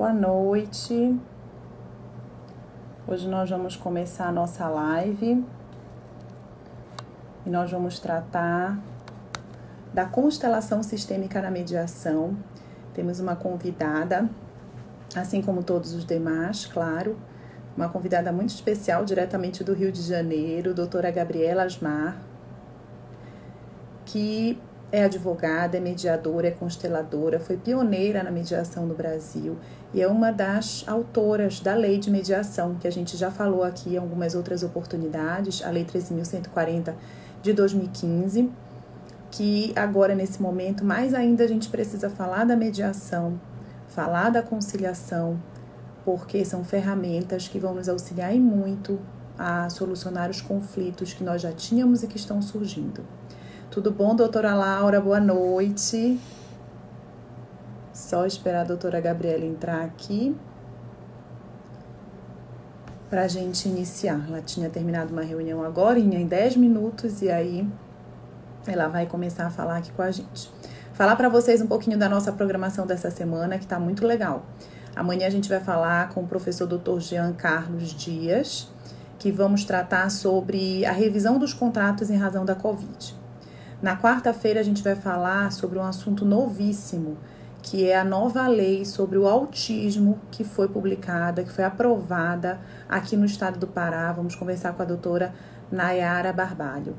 Boa noite. Hoje nós vamos começar a nossa live e nós vamos tratar da constelação sistêmica na mediação. Temos uma convidada, assim como todos os demais, claro, uma convidada muito especial, diretamente do Rio de Janeiro, doutora Gabriela Asmar, que é advogada, é mediadora, é consteladora, foi pioneira na mediação no Brasil e é uma das autoras da lei de mediação, que a gente já falou aqui em algumas outras oportunidades, a Lei 13.140 de 2015, que agora, nesse momento, mais ainda a gente precisa falar da mediação, falar da conciliação, porque são ferramentas que vão nos auxiliar e muito a solucionar os conflitos que nós já tínhamos e que estão surgindo. Tudo bom, doutora Laura? Boa noite. Só esperar a doutora Gabriela entrar aqui para a gente iniciar. Ela tinha terminado uma reunião agora, em 10 minutos, e aí ela vai começar a falar aqui com a gente. Falar para vocês um pouquinho da nossa programação dessa semana, que está muito legal. Amanhã a gente vai falar com o professor Dr. Jean Carlos Dias, que vamos tratar sobre a revisão dos contratos em razão da Covid. Na quarta-feira a gente vai falar sobre um assunto novíssimo, que é a nova lei sobre o autismo que foi publicada, que foi aprovada aqui no estado do Pará. Vamos conversar com a doutora Nayara Barbalho.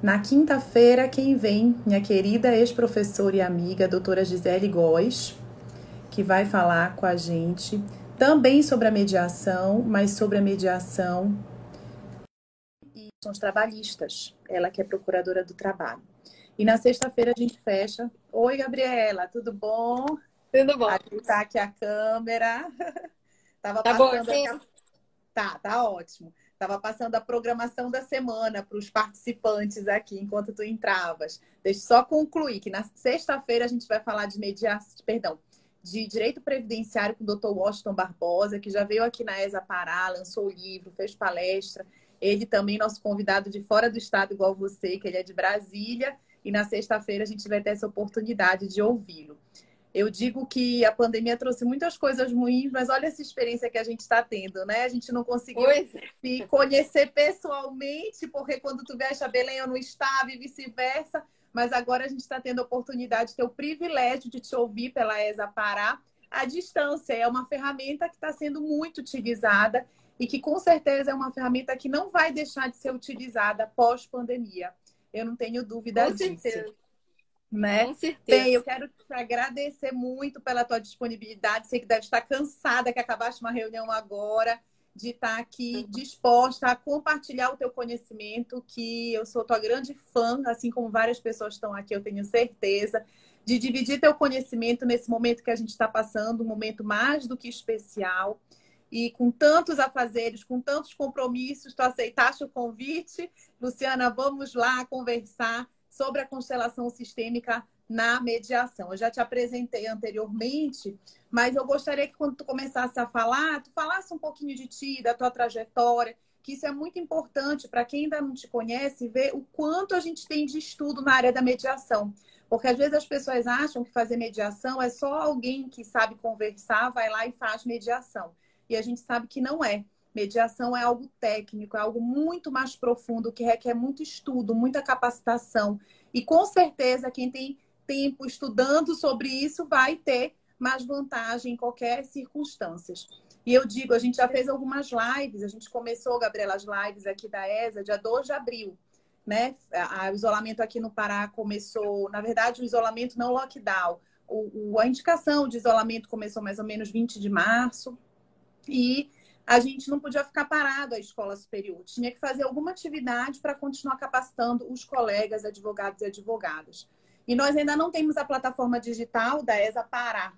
Na quinta-feira, quem vem? Minha querida ex-professora e amiga, doutora Gisele Góes, que vai falar com a gente também sobre a mediação, mas sobre a mediação são os trabalhistas, ela que é procuradora do trabalho. E na sexta-feira a gente fecha. Oi, Gabriela, tudo bom? Tudo bom. Aqui tá aqui a câmera. Tava tá bom, sim. A... Tá, tá ótimo. Tava passando a programação da semana para os participantes aqui enquanto tu entravas. Deixa eu só concluir que na sexta-feira a gente vai falar de mediação, perdão, de direito previdenciário com o Dr. Washington Barbosa, que já veio aqui na ESA Pará, lançou o livro, fez palestra ele também, nosso convidado de fora do estado, igual você, que ele é de Brasília. E na sexta-feira a gente vai ter essa oportunidade de ouvi-lo. Eu digo que a pandemia trouxe muitas coisas ruins, mas olha essa experiência que a gente está tendo, né? A gente não conseguiu é. se conhecer pessoalmente, porque quando tu vieste a Belém eu não estava e vice-versa. Mas agora a gente está tendo a oportunidade de ter o privilégio de te ouvir pela ESA Pará à distância. É uma ferramenta que está sendo muito utilizada e que com certeza é uma ferramenta que não vai deixar de ser utilizada pós-pandemia. Eu não tenho dúvida com disso. Certeza. Né? Com certeza. Bem, eu quero te agradecer muito pela tua disponibilidade. Sei que deve estar cansada, que acabaste uma reunião agora, de estar aqui disposta a compartilhar o teu conhecimento, que eu sou tua grande fã, assim como várias pessoas estão aqui, eu tenho certeza, de dividir teu conhecimento nesse momento que a gente está passando, um momento mais do que especial e com tantos afazeres, com tantos compromissos, tu aceitaste o convite. Luciana, vamos lá conversar sobre a constelação sistêmica na mediação. Eu já te apresentei anteriormente, mas eu gostaria que quando tu começasse a falar, tu falasse um pouquinho de ti, da tua trajetória, que isso é muito importante para quem ainda não te conhece, ver o quanto a gente tem de estudo na área da mediação. Porque às vezes as pessoas acham que fazer mediação é só alguém que sabe conversar, vai lá e faz mediação e a gente sabe que não é. Mediação é algo técnico, é algo muito mais profundo, que requer muito estudo, muita capacitação. E com certeza, quem tem tempo estudando sobre isso vai ter mais vantagem em qualquer circunstância. E eu digo, a gente já fez algumas lives, a gente começou, Gabriela, as lives aqui da ESA, dia 2 de abril. Né? O isolamento aqui no Pará começou, na verdade, o isolamento não lockdown. O, o, a indicação de isolamento começou mais ou menos 20 de março, e a gente não podia ficar parado a escola superior, tinha que fazer alguma atividade para continuar capacitando os colegas, advogados e advogadas. E nós ainda não temos a plataforma digital da ESA Pará,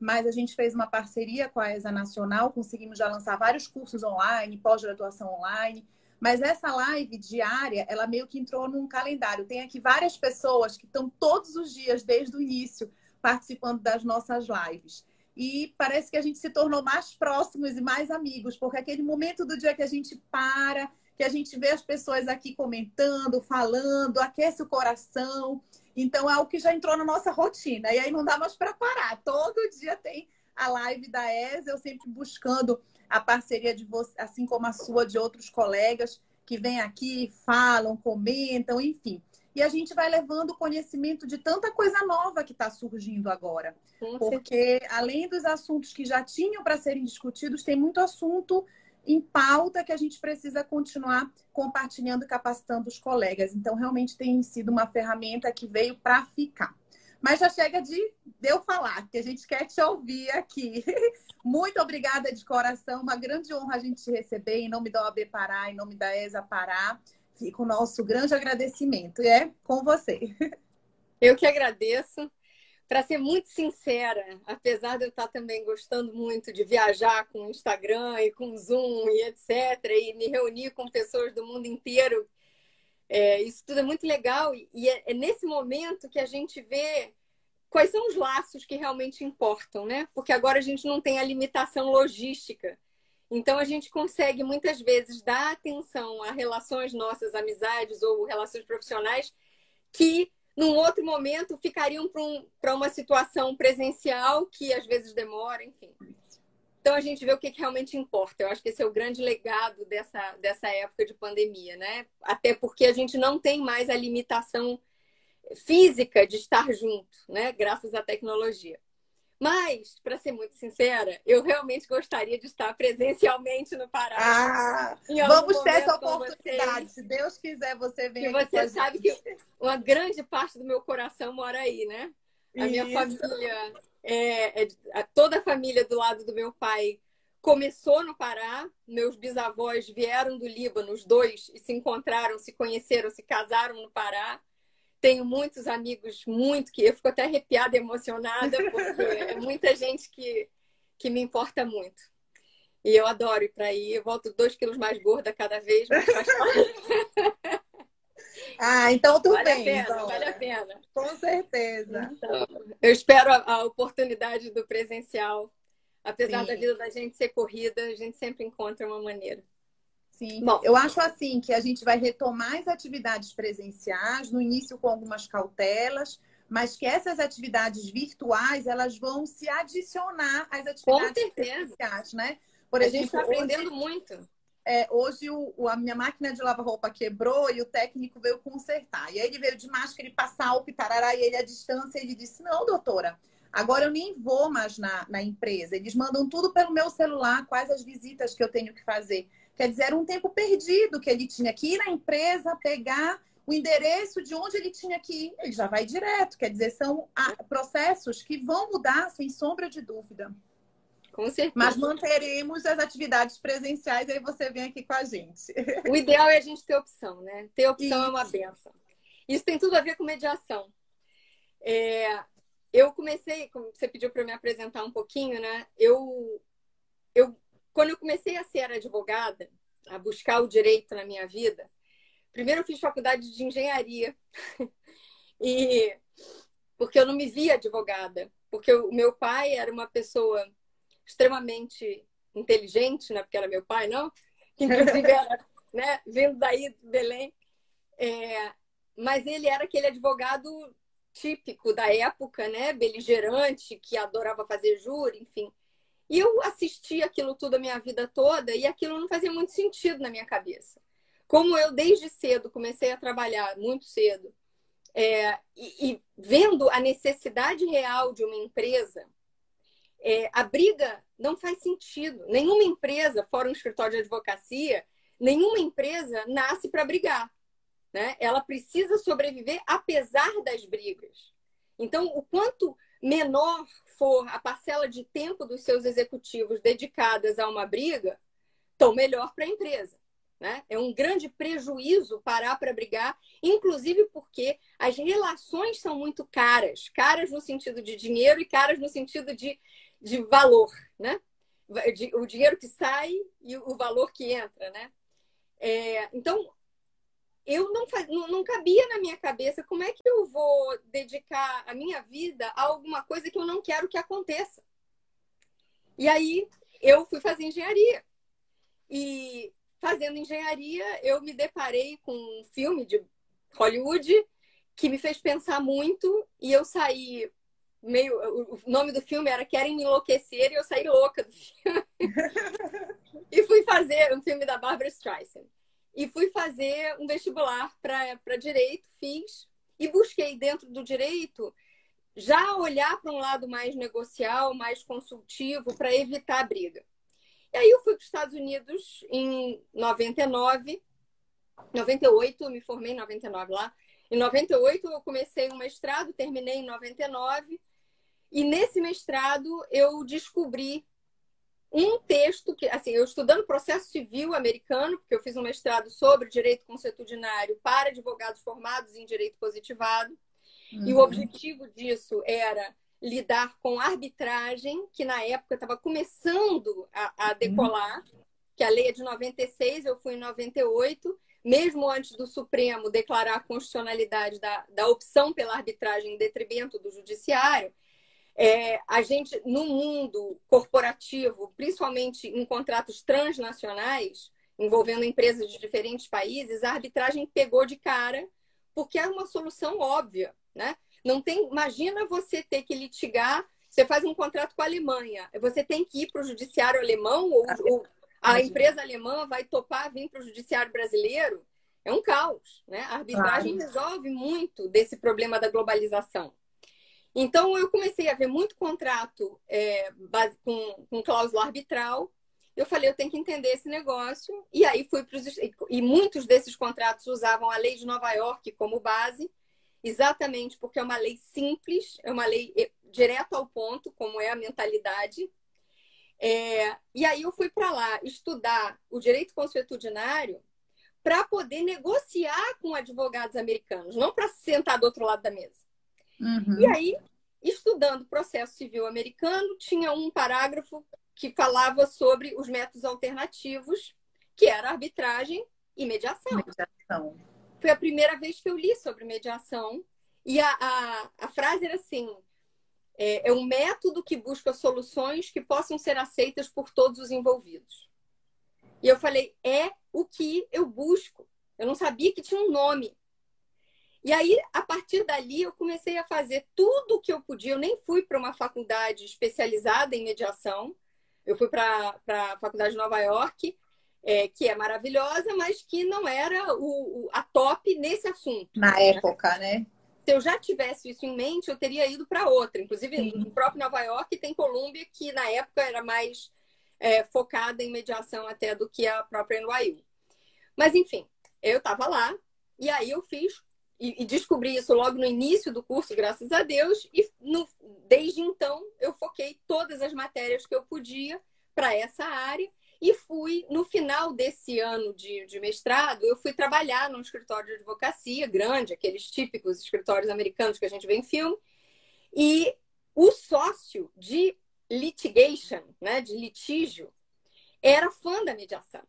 mas a gente fez uma parceria com a ESA Nacional, conseguimos já lançar vários cursos online, pós-graduação online. Mas essa live diária, ela meio que entrou num calendário. Tem aqui várias pessoas que estão todos os dias, desde o início, participando das nossas lives e parece que a gente se tornou mais próximos e mais amigos, porque aquele momento do dia que a gente para, que a gente vê as pessoas aqui comentando, falando, aquece o coração. Então é algo que já entrou na nossa rotina e aí não dá mais para parar. Todo dia tem a live da ESA, eu sempre buscando a parceria de você, assim como a sua, de outros colegas que vêm aqui, falam, comentam, enfim. E a gente vai levando conhecimento de tanta coisa nova que está surgindo agora. Porque, além dos assuntos que já tinham para serem discutidos, tem muito assunto em pauta que a gente precisa continuar compartilhando e capacitando os colegas. Então, realmente tem sido uma ferramenta que veio para ficar. Mas já chega de, eu falar, que a gente quer te ouvir aqui. Muito obrigada de coração, uma grande honra a gente te receber em nome da OAB Pará, em nome da ESA Pará. Fica o nosso grande agradecimento. E é com você. Eu que agradeço para ser muito sincera, apesar de eu estar também gostando muito de viajar com o Instagram e com o Zoom e etc., e me reunir com pessoas do mundo inteiro, é, isso tudo é muito legal. E é, é, nesse momento que a gente vê quais são os laços que realmente importam, né? Porque agora a gente não tem a limitação logística. Então a gente consegue muitas vezes dar atenção a relações nossas, amizades ou relações profissionais que num outro momento ficariam para um, uma situação presencial que às vezes demora, enfim. Então a gente vê o que, que, realmente importa. Eu acho que esse é o grande legado dessa, dessa época de pandemia, né? Até porque a gente não tem mais a limitação física de estar junto, né? Graças à tecnologia. Mas, para ser muito sincera, eu realmente gostaria de estar presencialmente no Pará. Ah, vamos ter essa oportunidade. Se Deus quiser, você vem. E você sabe que uma grande parte do meu coração mora aí, né? A minha Isso. família, é, é, toda a família do lado do meu pai começou no Pará. Meus bisavós vieram do Líbano, os dois, e se encontraram, se conheceram, se casaram no Pará. Tenho muitos amigos, muito que eu fico até arrepiada, emocionada, porque é muita gente que, que me importa muito. E eu adoro ir para aí. Eu volto dois quilos mais gorda cada vez, mas faz Ah, então tudo vale bem. A pena, vale a pena. Com certeza. Então, eu espero a, a, oportunidade do presencial. Apesar Sim. da vida da gente ser corrida, a gente sempre encontra uma maneira. Sim. Bom, eu acho assim que a gente vai retomar as atividades presenciais, no início com algumas cautelas, mas que essas atividades virtuais elas vão se adicionar às atividades presenciais, né? Por a exemplo, gente está aprendendo hoje, muito. É, hoje o, a minha máquina de lavar roupa quebrou e o técnico veio consertar. E aí ele veio de máscara e passar álcool e tarará, e ele à distância, ele disse, não, doutora, agora eu nem vou mais na, na empresa. Eles mandam tudo pelo meu celular, quais as visitas que eu tenho que fazer. Quer dizer, era um tempo perdido que ele tinha que ir na empresa, pegar o endereço de onde ele tinha que ir. Ele já vai direto. Quer dizer, são processos que vão mudar, sem sombra de dúvida. Com certeza. Mas manteremos as atividades presenciais, aí você vem aqui com a gente. O ideal é a gente ter opção, né? Ter opção Isso. é uma benção. Isso tem tudo a ver com mediação. É, eu comecei, como você pediu para me apresentar um pouquinho, né? Eu, eu quando eu comecei a ser advogada, a buscar o direito na minha vida, primeiro eu fiz faculdade de engenharia. e porque eu não me via advogada, porque o meu pai era uma pessoa extremamente inteligente, né? Porque era meu pai, não? Que inclusive era, né? Vindo daí de Belém. É, mas ele era aquele advogado típico da época, né? Beligerante, que adorava fazer júri, enfim. E eu assisti aquilo tudo a minha vida toda e aquilo não fazia muito sentido na minha cabeça. Como eu, desde cedo, comecei a trabalhar muito cedo, é, e, e, vendo a necessidade real de uma empresa, é, a briga não faz sentido. Nenhuma empresa, fora um escritório de advocacia, nenhuma empresa nasce para brigar. Né? Ela precisa sobreviver apesar das brigas. Então, o quanto menor for a parcela de tempo dos seus executivos dedicadas a uma briga, tão melhor para a empresa. Né? É um grande prejuízo parar para brigar, inclusive porque as relações são muito caras caras no sentido de dinheiro e caras no sentido de, de valor. Né? o dinheiro que sai e o valor que entra. Né? É, então, eu não, faz, não, não cabia na minha cabeça como é que eu vou dedicar a minha vida a alguma coisa que eu não quero que aconteça. E aí eu fui fazer engenharia. E fazendo engenharia, eu me deparei com um filme de Hollywood que me fez pensar muito e eu saí meio. O nome do filme era Querem Me Enlouquecer e eu saí louca do filme. e fui fazer um filme da Barbara Streisand. E fui fazer um vestibular para direito, fiz, e busquei dentro do direito já olhar para um lado mais negocial, mais consultivo, para evitar a briga. E aí eu fui para os Estados Unidos em 99, 98, eu me formei em 99 lá. Em 98 eu comecei um mestrado, terminei em 99. E nesse mestrado eu descobri um texto que, assim, eu estudando processo civil americano, porque eu fiz um mestrado sobre direito consuetudinário para advogados formados em direito positivado. Uhum. E o objetivo disso era lidar com arbitragem, que na época estava começando a, a decolar, uhum. que a lei é de 96, eu fui em 98, mesmo antes do Supremo declarar a constitucionalidade da, da opção pela arbitragem em detrimento do judiciário, é, a gente, no mundo corporativo, principalmente em contratos transnacionais, envolvendo empresas de diferentes países, a arbitragem pegou de cara, porque é uma solução óbvia, né? Não tem, imagina você ter que litigar, você faz um contrato com a Alemanha, você tem que ir para o judiciário alemão ou, ou a empresa alemã vai topar vir para o judiciário brasileiro? É um caos, né? A arbitragem resolve muito desse problema da globalização. Então, eu comecei a ver muito contrato é, base, com, com cláusula arbitral. Eu falei, eu tenho que entender esse negócio. E aí fui para os. E muitos desses contratos usavam a lei de Nova York como base exatamente porque é uma lei simples, é uma lei eh, direto ao ponto, como é a mentalidade. É, e aí eu fui para lá estudar o direito consuetudinário para poder negociar com advogados americanos, não para sentar do outro lado da mesa. Uhum. E aí, estudando processo civil americano, tinha um parágrafo que falava sobre os métodos alternativos, que era arbitragem e mediação. mediação. Foi a primeira vez que eu li sobre mediação. E a, a, a frase era assim: é, é um método que busca soluções que possam ser aceitas por todos os envolvidos. E eu falei: é o que eu busco. Eu não sabia que tinha um nome. E aí, a partir dali, eu comecei a fazer tudo o que eu podia. Eu nem fui para uma faculdade especializada em mediação. Eu fui para a Faculdade de Nova York é, que é maravilhosa, mas que não era o, o a top nesse assunto. Na né? época, né? Se eu já tivesse isso em mente, eu teria ido para outra. Inclusive, Sim. no próprio Nova York tem Colômbia, que na época era mais é, focada em mediação até do que a própria NYU. Mas, enfim, eu estava lá e aí eu fiz e, e, descobri isso logo no início do curso, graças a Deus, e no, desde então eu foquei todas as matérias que eu podia para essa área e fui, no final desse ano de, de mestrado, eu fui trabalhar num escritório de advocacia grande, aqueles típicos escritórios americanos que a gente vê em filme. E o sócio de litigation, né, de litígio, era fã da mediação.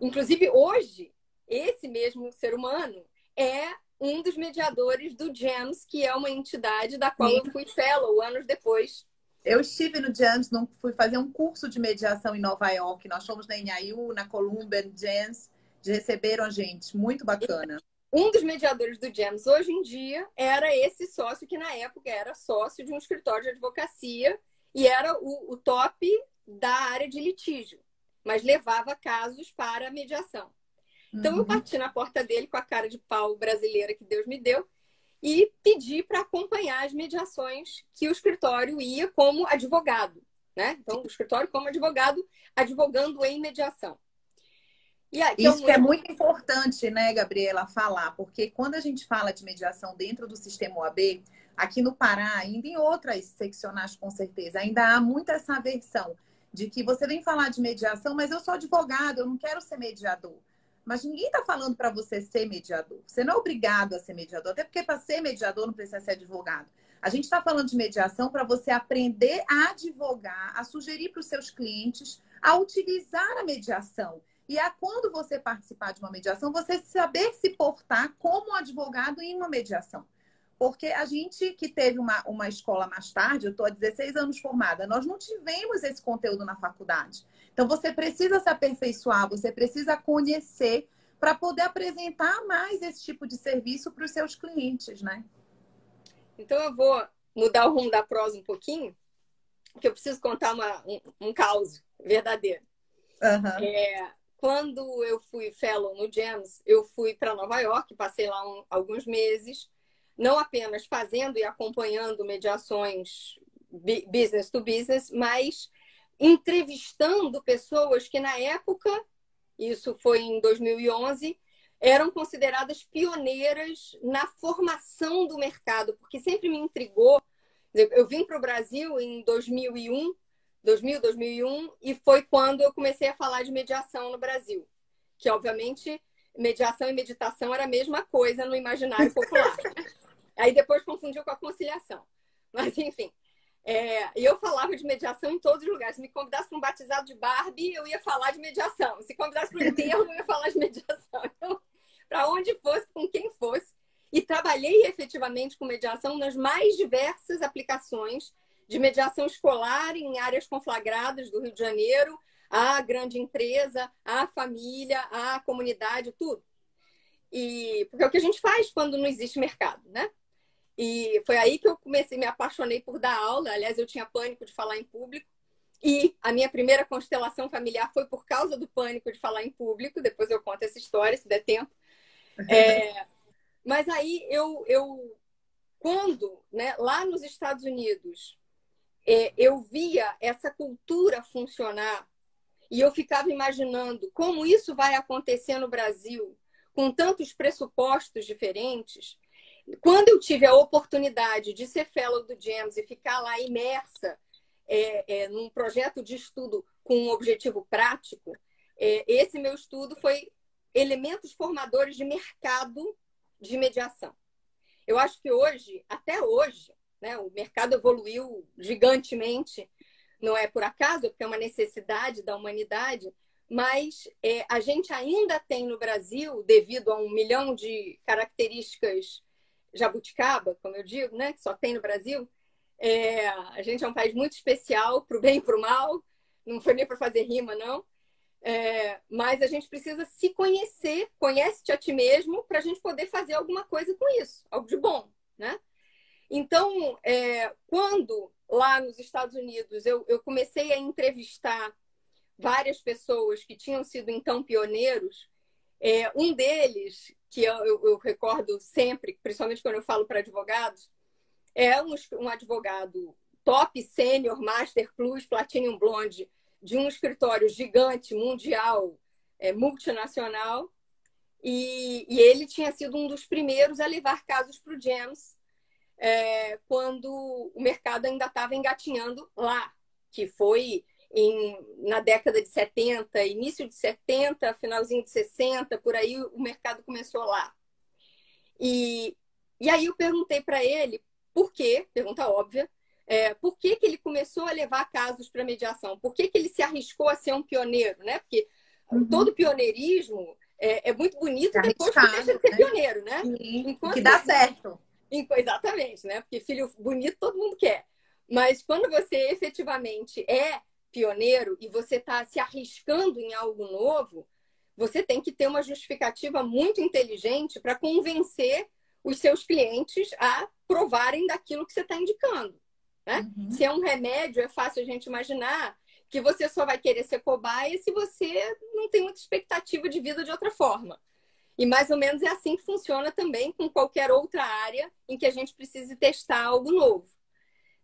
Inclusive, hoje, esse mesmo ser humano é um dos mediadores do GEMS, que é uma entidade da qual Sim. eu fui fellow anos depois eu estive no JAMS, fui fazer um curso de mediação em Nova York. Nós fomos na NIU, na Columbia, no JAMS. Receberam a gente, muito bacana. Um dos mediadores do JAMS hoje em dia era esse sócio que na época era sócio de um escritório de advocacia e era o, o top da área de litígio, mas levava casos para mediação. Então uhum. eu bati na porta dele com a cara de pau brasileira que Deus me deu e pedir para acompanhar as mediações que o escritório ia como advogado, né? Então, o escritório como advogado, advogando em mediação. Aí, então, Isso é muito importante, né, Gabriela, falar, porque quando a gente fala de mediação dentro do sistema OAB, aqui no Pará, ainda em outras seccionais com certeza, ainda há muito essa aversão de que você vem falar de mediação, mas eu sou advogado, eu não quero ser mediador. Mas ninguém está falando para você ser mediador. Você não é obrigado a ser mediador, até porque para ser mediador não precisa ser advogado. A gente está falando de mediação para você aprender a advogar, a sugerir para os seus clientes a utilizar a mediação. E a quando você participar de uma mediação, você saber se portar como advogado em uma mediação. Porque a gente que teve uma, uma escola mais tarde, eu estou há 16 anos formada, nós não tivemos esse conteúdo na faculdade. Então, você precisa se aperfeiçoar, você precisa conhecer para poder apresentar mais esse tipo de serviço para os seus clientes, né? Então, eu vou mudar o rumo da prosa um pouquinho, porque eu preciso contar uma, um, um caos verdadeiro. Uhum. É, quando eu fui fellow no GEMS, eu fui para Nova York, passei lá um, alguns meses, não apenas fazendo e acompanhando mediações business to business, mas entrevistando pessoas que na época, isso foi em 2011, eram consideradas pioneiras na formação do mercado, porque sempre me intrigou. Eu vim para o Brasil em 2001, 2000, 2001, e foi quando eu comecei a falar de mediação no Brasil, que obviamente mediação e meditação era a mesma coisa no imaginário popular. Aí depois confundiu com a conciliação. Mas enfim, é, eu falava de mediação em todos os lugares. Se me convidasse para um batizado de Barbie, eu ia falar de mediação. Se convidasse para um enterro, eu ia falar de mediação. Então, para onde fosse, com quem fosse. E trabalhei efetivamente com mediação nas mais diversas aplicações de mediação escolar em áreas conflagradas do Rio de Janeiro, a grande empresa, a família, a comunidade, tudo. E porque é o que a gente faz quando não existe mercado, né? E foi aí que eu comecei, me apaixonei por dar aula. Aliás, eu tinha pânico de falar em público. E a minha primeira constelação familiar foi por causa do pânico de falar em público. Depois eu conto essa história, se der tempo. É, mas aí eu, eu quando, né, lá nos Estados Unidos, é, eu via essa cultura funcionar e eu ficava imaginando como isso vai acontecer no Brasil, com tantos pressupostos diferentes, quando eu tive a oportunidade de ser fellow do GEMS e ficar lá imersa é, é, num projeto de estudo com um objetivo prático, é, esse meu estudo foi elementos formadores de mercado de mediação. Eu acho que hoje, até hoje, né, o mercado evoluiu gigantemente, não é por acaso, porque é uma necessidade da humanidade, mas é, a gente ainda tem no Brasil, devido a um milhão de características jabuticaba, como eu digo, né, que só tem no Brasil. É, a gente é um país muito especial para o bem e para o mal. Não foi nem para fazer rima, não. É, mas a gente precisa se conhecer, conhece-te a ti mesmo, para a gente poder fazer alguma coisa com isso, algo de bom, né? Então, é, quando lá nos Estados Unidos eu, eu comecei a entrevistar várias pessoas que tinham sido então pioneiros, é, um deles que eu, eu, eu recordo sempre, principalmente quando eu falo para advogados, é um, um advogado top, sênior, master plus, platinum blonde, de um escritório gigante, mundial, é, multinacional, e, e, ele tinha sido um dos primeiros a levar casos para o James é, quando o mercado ainda estava engatinhando lá, que foi em, na década de 70, início de 70, finalzinho de 60, por aí o mercado começou lá. E, e aí eu perguntei para ele por quê, pergunta óbvia, é, por que, que ele começou a levar casos para mediação? Por que, que ele se arriscou a ser um pioneiro? Né? Porque uhum. todo pioneirismo é, é muito bonito é depois que deixa de ser né? pioneiro, né? Enquanto que dá certo. Exatamente, né? Porque filho bonito todo mundo quer. Mas quando você efetivamente é pioneiro e você está se arriscando em algo novo, você tem que ter uma justificativa muito inteligente para convencer os seus clientes a provarem daquilo que você está indicando. Né? Uhum. Se é um remédio, é fácil a gente imaginar que você só vai querer ser cobaia se você não tem muita expectativa de vida de outra forma. E mais ou menos é assim que funciona também com qualquer outra área em que a gente precise testar algo novo.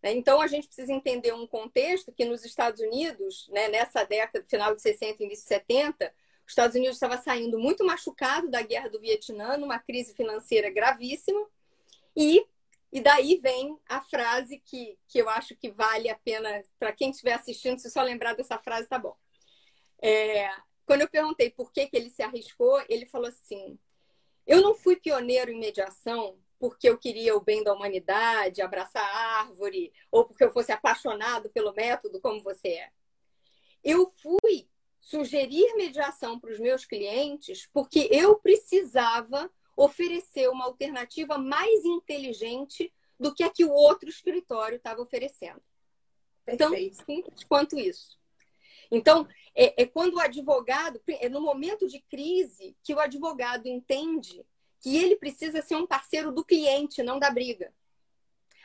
Né? Então, a gente precisa entender um contexto que nos Estados Unidos, né, nessa década, final de 60 e início de 70, os Estados Unidos estava saindo muito machucado da guerra do Vietnã, numa crise financeira gravíssima, e, e daí vem a frase que, que eu acho que vale a pena, para quem estiver assistindo, se só lembrar dessa frase, tá bom. É, quando eu perguntei por que, que ele se arriscou, ele falou assim: Eu não fui pioneiro em mediação porque eu queria o bem da humanidade, abraçar a árvore, ou porque eu fosse apaixonado pelo método como você é. Eu fui sugerir mediação para os meus clientes porque eu precisava oferecer uma alternativa mais inteligente do que a que o outro escritório estava oferecendo. Então, Perfeito. Simples quanto isso. Então, é, é, quando o advogado, é no momento de crise que o advogado entende que ele precisa ser um parceiro do cliente, não da briga.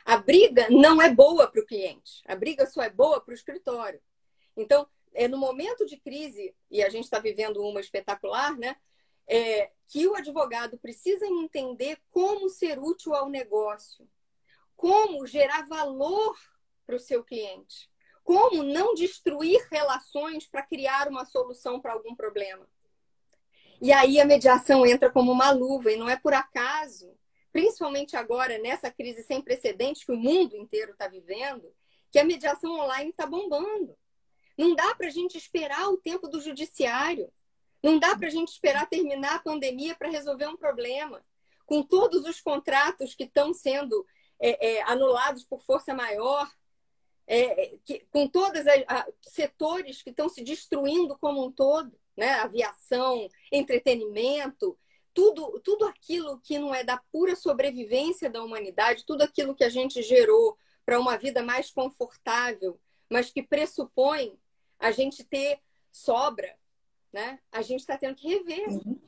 A briga não é boa para o cliente, a briga só é boa para o escritório. Então, é no momento de crise, e a gente está vivendo uma espetacular, né? É, que o advogado precisa entender como ser útil ao negócio, como gerar valor para o seu cliente, como não destruir relações para criar uma solução para algum problema. E aí a mediação entra como uma luva, e não é por acaso, principalmente agora, nessa crise sem precedentes que o mundo inteiro está vivendo, que a mediação online está bombando. Não dá para a gente esperar o tempo do judiciário. Não dá para a gente esperar terminar a pandemia para resolver um problema. Com todos os contratos que estão sendo é, é, anulados por força maior, é, que, com todos os setores que estão se destruindo como um todo, né? aviação, entretenimento, tudo, tudo aquilo que não é da pura sobrevivência da humanidade, tudo aquilo que a gente gerou para uma vida mais confortável, mas que pressupõe a gente ter sobra, né? A gente está tendo que rever. Uhum.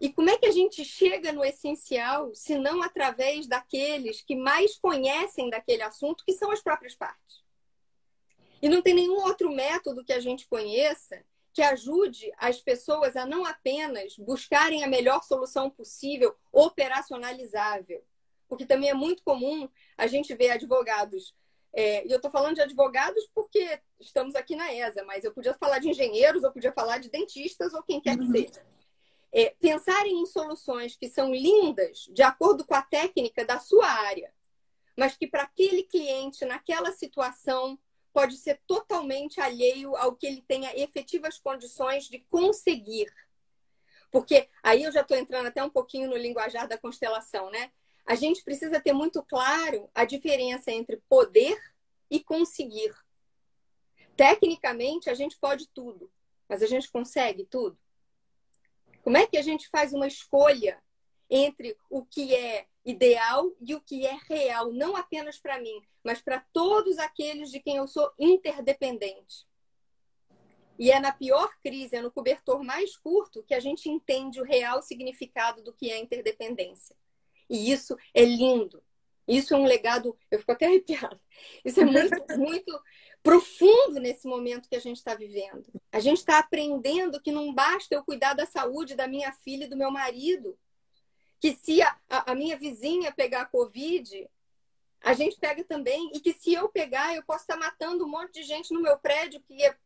E como é que a gente chega no essencial, se não através daqueles que mais conhecem daquele assunto, que são as próprias partes? E não tem nenhum outro método que a gente conheça que ajude as pessoas a não apenas buscarem a melhor solução possível, operacionalizável. Porque também é muito comum a gente ver advogados. É, e eu estou falando de advogados porque estamos aqui na ESA, mas eu podia falar de engenheiros, eu podia falar de dentistas ou quem quer que uhum. seja. É, pensarem em soluções que são lindas, de acordo com a técnica da sua área, mas que para aquele cliente, naquela situação, pode ser totalmente alheio ao que ele tenha efetivas condições de conseguir. Porque aí eu já estou entrando até um pouquinho no linguajar da constelação, né? A gente precisa ter muito claro a diferença entre poder e conseguir. Tecnicamente, a gente pode tudo, mas a gente consegue tudo? Como é que a gente faz uma escolha entre o que é ideal e o que é real, não apenas para mim, mas para todos aqueles de quem eu sou interdependente. E é na pior crise, é no cobertor mais curto, que a gente entende o real significado do que é interdependência. E isso é lindo. Isso é um legado, eu fico até arrepiada. Isso é muito, muito profundo nesse momento que a gente está vivendo. A gente está aprendendo que não basta eu cuidar da saúde da minha filha e do meu marido, que se a, a, minha vizinha pegar Covid, a gente pega também, e que se eu pegar, eu posso estar matando um monte de gente no meu prédio, que é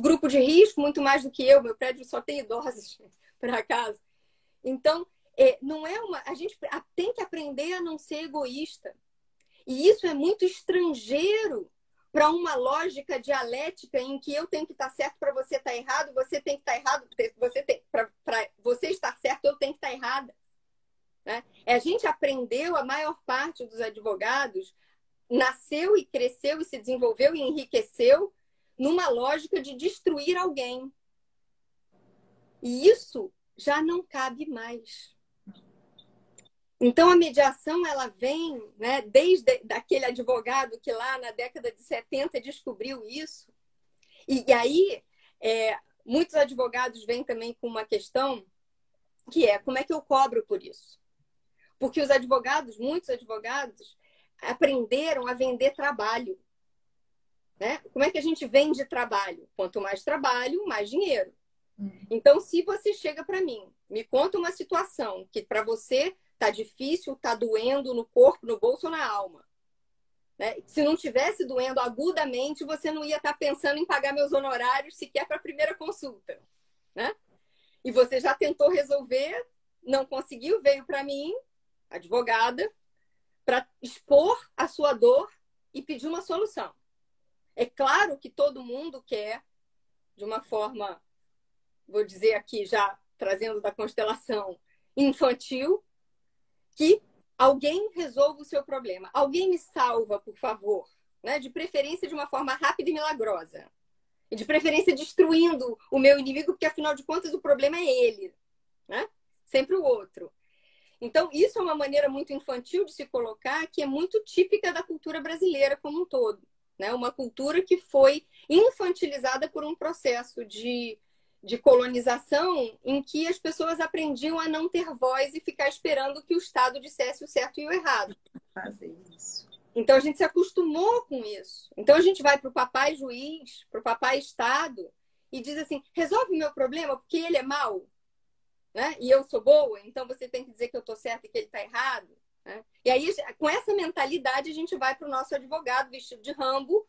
grupo de risco, muito mais do que eu. Meu prédio só tem idosos, por acaso. Então, é, não é uma. A gente tem que aprender a não ser egoísta. E isso é muito estrangeiro para uma lógica dialética em que eu tenho que estar certo para você estar errado, você tem que estar errado, você tem para você estar certo, eu tenho que estar errada. Né? A gente aprendeu, a maior parte dos advogados nasceu e cresceu e se desenvolveu e enriqueceu numa lógica de destruir alguém. E isso já não cabe mais. Então a mediação ela vem, né, desde daquele advogado que lá na década de 70 descobriu isso. E, e aí é, muitos advogados vêm também com uma questão que é como é que eu cobro por isso? Porque os advogados, muitos advogados, aprenderam a vender trabalho. Né? Como é que a gente vende trabalho? Quanto mais trabalho, mais dinheiro. Hum. Então, se você chega para mim, me conta uma situação que para você tá difícil, tá doendo no corpo, no bolso ou na alma. Né? Se não tivesse doendo agudamente, você não ia estar tá pensando em pagar meus honorários sequer para a primeira consulta. Né? E você já tentou resolver, não conseguiu, veio para mim, advogada, para expor a sua dor e pedir uma solução. É claro que todo mundo quer, de uma forma, vou dizer aqui já trazendo da constelação infantil, que alguém resolva o seu problema. Alguém me salva, por favor. Né? De preferência de uma forma rápida e milagrosa. E de preferência destruindo o meu inimigo, porque afinal de contas o problema é ele. Né? Sempre o outro. Então, isso é uma maneira muito infantil de se colocar, que é muito típica da cultura brasileira como um todo. Né? Uma cultura que foi infantilizada por um processo de, de colonização em que as pessoas aprendiam a não ter voz e ficar esperando que o Estado dissesse o certo e o errado. fazer isso. Então a gente se acostumou com isso. Então a gente vai para o papai juiz, para o papai Estado, e diz assim: resolve o meu problema porque ele é mau, né? E eu sou boa, então você tem que dizer que eu estou certa e que ele está errado. Né? E aí, com essa mentalidade, a gente vai para o nosso advogado vestido de Rambo,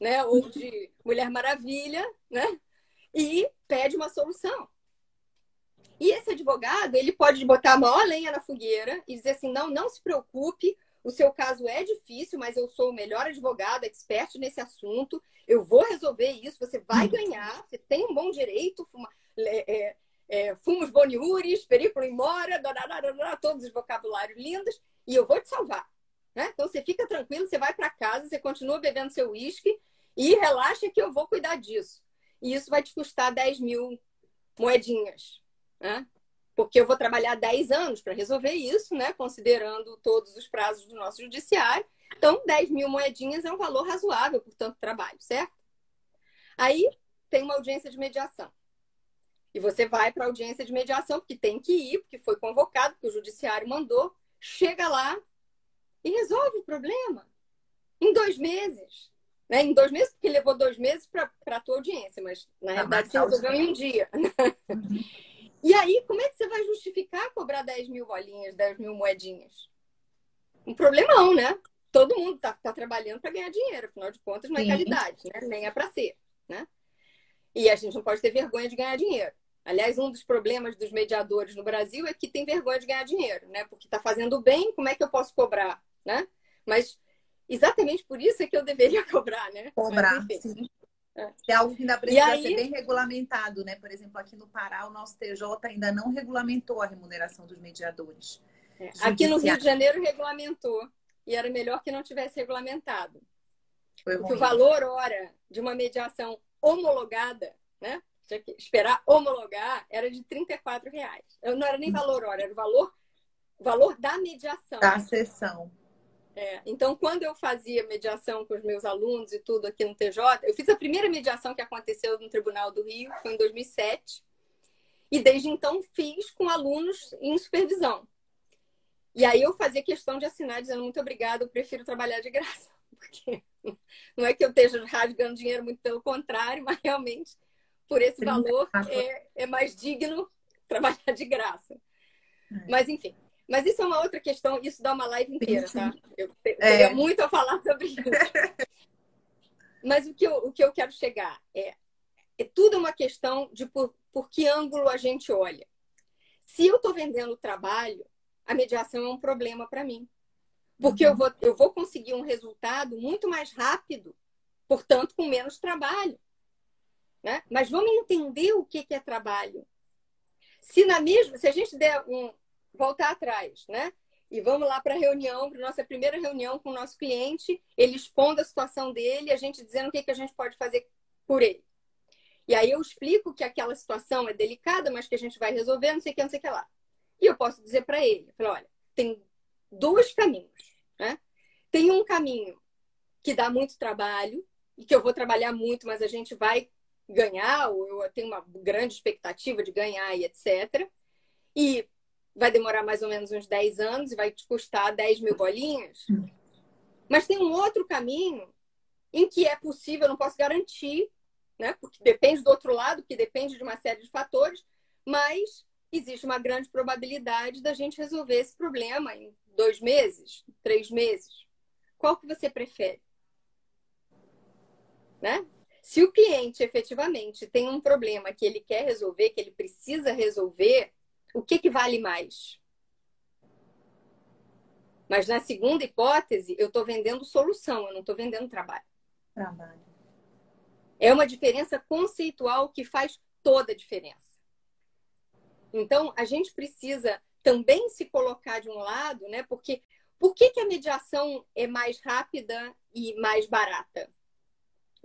né? Ou de Mulher Maravilha, né? E pede uma solução. E esse advogado, ele pode botar a maior lenha na fogueira e dizer assim: não, não se preocupe, o seu caso é difícil, mas eu sou o melhor advogado, expert nesse assunto, eu vou resolver isso, você vai ganhar, você tem um bom direito, fuma, é, é, é fumos boniures, periculo in mora, todos os vocabulários lindos, e eu vou te salvar. Né? Então você fica tranquilo, você vai para casa, você continua bebendo seu uísque e relaxa que eu vou cuidar disso. E isso vai te custar 10 mil moedinhas. Né? Porque eu vou trabalhar 10 anos para resolver isso, né? considerando todos os prazos do nosso judiciário. Então, 10 mil moedinhas é um valor razoável por tanto trabalho, certo? Aí tem uma audiência de mediação. E você vai para a audiência de mediação, porque tem que ir, porque foi convocado, porque o judiciário mandou. Chega lá e resolve o problema. Em dois meses. Né? Em dois meses, porque levou dois meses para a tua audiência, mas na realidade você resolveu em um dia. E aí, como é que você vai justificar cobrar 10 mil bolinhas, 10 mil moedinhas? Um problemão, né? Todo mundo está tá trabalhando para ganhar dinheiro, afinal de contas, não é caridade, né? Nem é para ser, né? E a gente não pode ter vergonha de ganhar dinheiro. Aliás, um dos problemas dos mediadores no Brasil é que tem vergonha de ganhar dinheiro, né? Porque está fazendo bem, como é que eu posso cobrar, né? Mas exatamente por isso é que eu deveria cobrar, né? Cobrar, Mas, sim. É. é algo que ainda precisa aí... ser bem regulamentado, né? Por exemplo, aqui no Pará, o nosso TJ ainda não regulamentou a remuneração dos mediadores. É. Aqui no Rio de Janeiro regulamentou. E era melhor que não tivesse regulamentado. Foi Porque o valor hora de uma mediação homologada, né? Tinha que esperar homologar, era de 34 reais. Não era nem valor hora, era o valor, valor da mediação. Da sessão. É, então, quando eu fazia mediação com os meus alunos e tudo aqui no TJ, eu fiz a primeira mediação que aconteceu no Tribunal do Rio, foi em 2007. E desde então fiz com alunos em supervisão. E aí eu fazia questão de assinar dizendo muito obrigada, eu prefiro trabalhar de graça. Porque não é que eu esteja rasgando dinheiro, muito pelo contrário, mas realmente por esse valor é, é mais digno trabalhar de graça. É. Mas enfim, mas isso é uma outra questão, isso dá uma live inteira, tá? Eu teria é. muito a falar sobre isso. Mas o que, eu, o que eu quero chegar é, é tudo uma questão de por, por que ângulo a gente olha. Se eu estou vendendo trabalho, a mediação é um problema para mim. Porque uhum. eu, vou, eu vou conseguir um resultado muito mais rápido, portanto, com menos trabalho. Né? Mas vamos entender o que, que é trabalho. Se na mesma, se a gente der um, voltar atrás, né? E vamos lá para a reunião, para nossa primeira reunião com o nosso cliente, ele expondo a situação dele, a gente dizendo o que, que a gente pode fazer por ele. E aí eu explico que aquela situação é delicada, mas que a gente vai resolver, não sei o que, não sei o que lá. E eu posso dizer para ele, olha, tem dois caminhos, né? Tem um caminho que dá muito trabalho e que eu vou trabalhar muito, mas a gente vai ganhar, ou eu tenho uma grande expectativa de ganhar e etc. E vai demorar mais ou menos uns 10 anos e vai te custar 10 mil bolinhas. Mas tem um outro caminho em que é possível, eu não posso garantir, né? Porque depende do outro lado, que depende de uma série de fatores, mas existe uma grande probabilidade da gente resolver esse problema em dois meses, três meses. Qual que você prefere? Né? Se o cliente efetivamente tem um problema que ele quer resolver, que ele precisa resolver, o que, que vale mais? Mas na segunda hipótese, eu estou vendendo solução, eu não estou vendendo trabalho. Trabalho. É uma diferença conceitual que faz toda a diferença. Então, a gente precisa também se colocar de um lado, né? Porque por que, que a mediação é mais rápida e mais barata?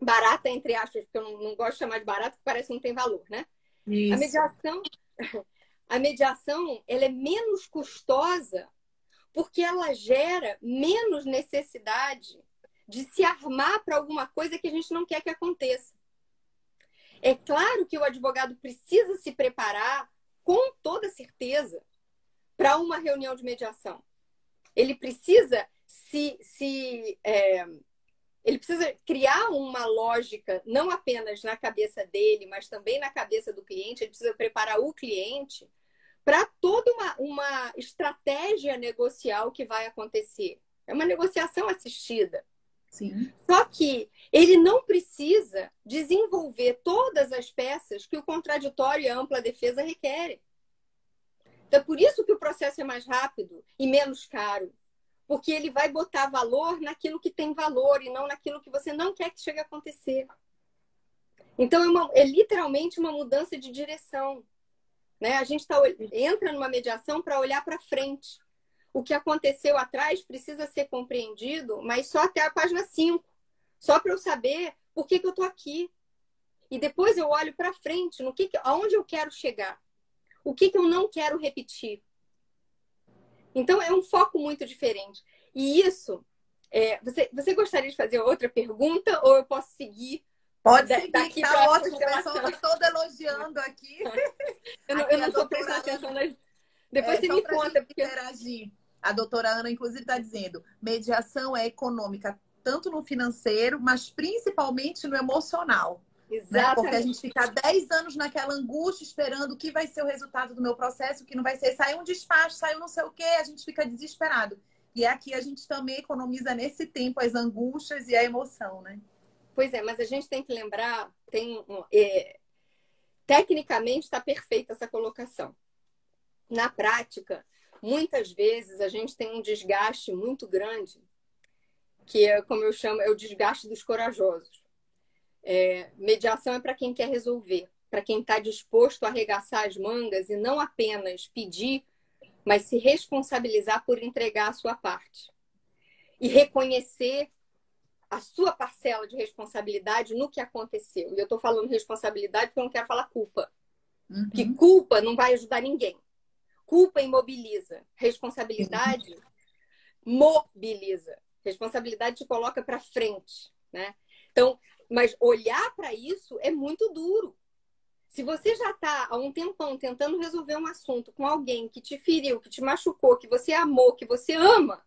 Barata, entre aspas, porque eu não, não gosto de chamar de barata, porque parece que não tem valor, né? Isso. A mediação a mediação ela é menos custosa porque ela gera menos necessidade de se armar para alguma coisa que a gente não quer que aconteça. É claro que o advogado precisa se preparar com toda certeza para uma reunião de mediação. Ele precisa se, se é, ele precisa criar uma lógica, não apenas na cabeça dele, mas também na cabeça do cliente. Ele precisa preparar o cliente para toda uma, uma estratégia negocial que vai acontecer. É uma negociação assistida. Sim. Só que ele não precisa desenvolver todas as peças que o contraditório e a ampla defesa requerem. Então, é por isso que o processo é mais rápido e menos caro porque ele vai botar valor naquilo que tem valor e não naquilo que você não quer que chegue a acontecer. Então, é, uma, é literalmente uma mudança de direção. Né? A gente tá, entra numa mediação para olhar para frente. O que aconteceu atrás precisa ser compreendido, mas só até a página 5. Só para eu saber por que, que eu estou aqui. E depois eu olho para frente, no que, que aonde eu quero chegar. O que, que eu não quero repetir. Então, é um foco muito diferente. E isso, é, você, você gostaria de fazer outra pergunta ou eu posso seguir? Pode seguir, daqui tá ótimo. Pessoal todo elogiando aqui. eu não, estou prestando atenção nas... Depois é, você me conta. Porque... Interagir. A doutora Ana, inclusive, está dizendo: mediação é econômica tanto no financeiro, mas principalmente no emocional. Exatamente. Né? Porque a gente fica 10 anos naquela angústia esperando o que vai ser o resultado do meu processo, o que não vai ser. Saiu um despacho, saiu não sei o quê, a gente fica desesperado. E aqui a gente também economiza nesse tempo as angústias e a emoção, né? Pois é, mas a gente tem que lembrar, tem é, tecnicamente está perfeita essa colocação. Na prática, muitas vezes a gente tem um desgaste muito grande, que é como eu chamo, é o desgaste dos corajosos. É, mediação é para quem quer resolver, para quem está disposto a arregaçar as mangas e não apenas pedir, mas se responsabilizar por entregar a sua parte. E reconhecer a sua parcela de responsabilidade no que aconteceu. E eu estou falando responsabilidade porque eu não quero falar culpa. Uhum. Que culpa não vai ajudar ninguém. Culpa imobiliza. Responsabilidade uhum. mobiliza. Responsabilidade te coloca para frente, né? Então, mas olhar para isso é muito duro. Se você já está há um tempão tentando resolver um assunto com alguém que te feriu, que te machucou, que você amou, que você ama,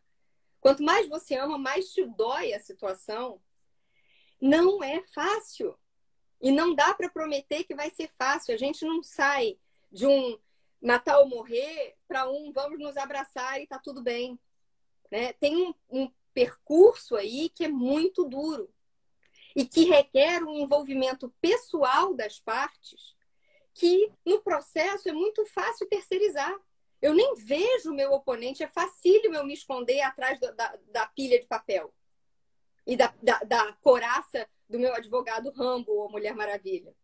quanto mais você ama, mais te dói a situação. Não é fácil. E não dá para prometer que vai ser fácil. A gente não sai de um matar ou morrer para um vamos nos abraçar e tá tudo bem. Né? Tem um, um percurso aí que é muito duro e que requer um envolvimento pessoal das partes, que no processo é muito fácil terceirizar. Eu nem vejo o meu oponente, é facílimo eu me esconder atrás da, da, da pilha de papel e da, da, da, coraça do meu advogado Rambo ou Mulher Maravilha.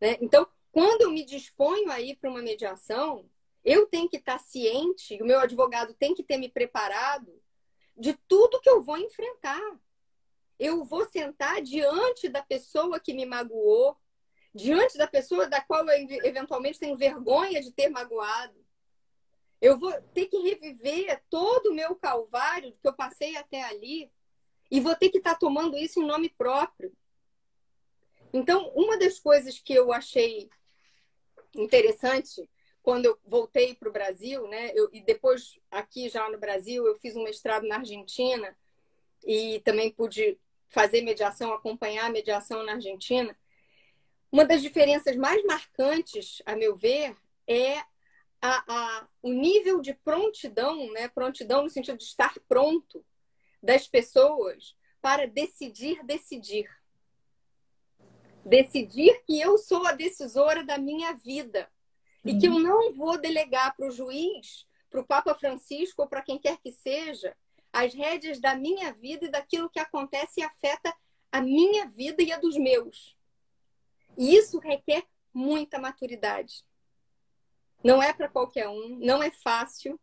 Né? Então, quando eu me disponho a ir para uma mediação, eu tenho que estar ciente, o meu advogado tem que ter me preparado de tudo que eu vou enfrentar eu vou sentar diante da pessoa que me magoou, diante da pessoa da qual eu eventualmente tenho vergonha de ter magoado. Eu vou ter que reviver todo o meu calvário que eu passei até ali e vou ter que estar tomando isso em nome próprio. Então, uma das coisas que eu achei interessante quando eu voltei para o Brasil, né? Eu, e depois aqui já no Brasil eu fiz um mestrado na Argentina e também pude fazer mediação, acompanhar a mediação na Argentina, uma das diferenças mais marcantes, a meu ver, é a, a, o nível de prontidão, né? prontidão no sentido de estar pronto das pessoas para decidir, decidir. Decidir que eu sou a decisora da minha vida e que eu uhum. não vou delegar para o juiz, para o Papa Francisco ou para quem quer que seja, as rédeas da minha vida e daquilo que acontece e afeta a minha vida e a dos meus. E isso requer muita maturidade. Não é para qualquer um, não é fácil.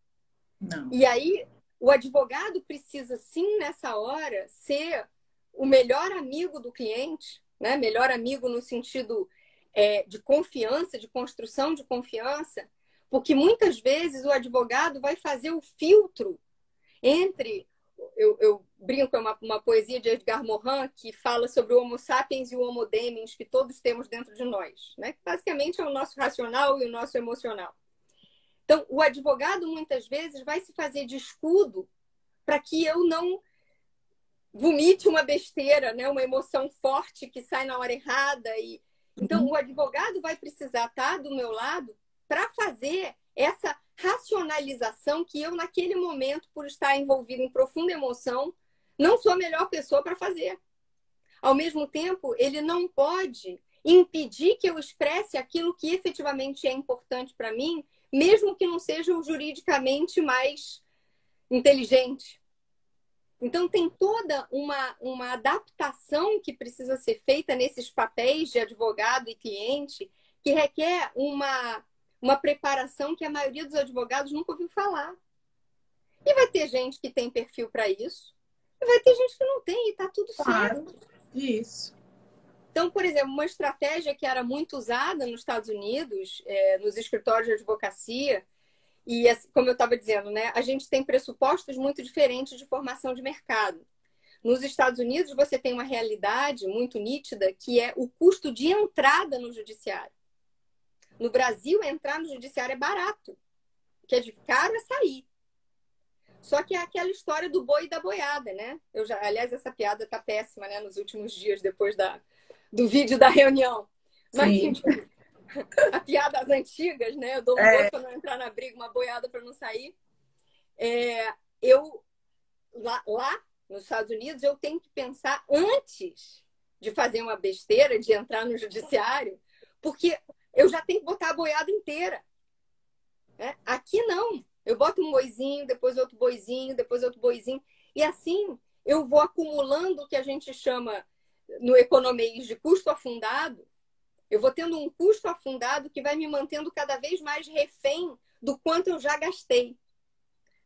Não. E aí, o advogado precisa, sim, nessa hora, ser o melhor amigo do cliente, né? melhor amigo no sentido é, de confiança, de construção de confiança, porque muitas vezes o advogado vai fazer o filtro entre. Eu, eu brinco, é uma, uma poesia de Edgar Morin que fala sobre o Homo sapiens e o Homo demens que todos temos dentro de nós, né? que basicamente é o nosso racional e o nosso emocional. Então, o advogado muitas vezes vai se fazer de escudo para que eu não vomite uma besteira, né? uma emoção forte que sai na hora errada. E... Então, uhum. o advogado vai precisar estar do meu lado para fazer essa racionalização que eu, naquele momento, por estar envolvido em profunda emoção, não sou a melhor pessoa para fazer. Ao mesmo tempo, ele não pode impedir que eu expresse aquilo que efetivamente é importante para mim, mesmo que não seja o juridicamente mais inteligente. Então, tem toda uma, uma adaptação que precisa ser feita nesses papéis de advogado e cliente, que requer uma, uma preparação que a maioria dos advogados nunca ouviu falar. E vai ter gente que tem perfil para isso, e vai ter gente que não tem, e está tudo claro. certo. Isso. Então, por exemplo, uma estratégia que era muito usada nos Estados Unidos, é, nos escritórios de advocacia, e assim, como eu estava dizendo, né, a gente tem pressupostos muito diferentes de formação de mercado. Nos Estados Unidos, você tem uma realidade muito nítida que é o custo de entrada no judiciário. No Brasil, entrar no judiciário é barato. O que é de caro é sair. Só que é aquela história do boi e da boiada, né? Eu já, aliás, essa piada tá péssima, né? Nos últimos dias depois da, do vídeo da reunião. Mas, Sim. Enfim, a piada das antigas, né? Eu dou um é. para não entrar na briga, uma boiada para não sair. É, eu, lá, lá nos Estados Unidos, eu tenho que pensar antes de fazer uma besteira, de entrar no judiciário, porque eu já tenho que botar a boiada inteira. Né? Aqui não. Eu boto um boizinho, depois outro boizinho, depois outro boizinho. E assim eu vou acumulando o que a gente chama no economês de custo afundado. Eu vou tendo um custo afundado que vai me mantendo cada vez mais refém do quanto eu já gastei.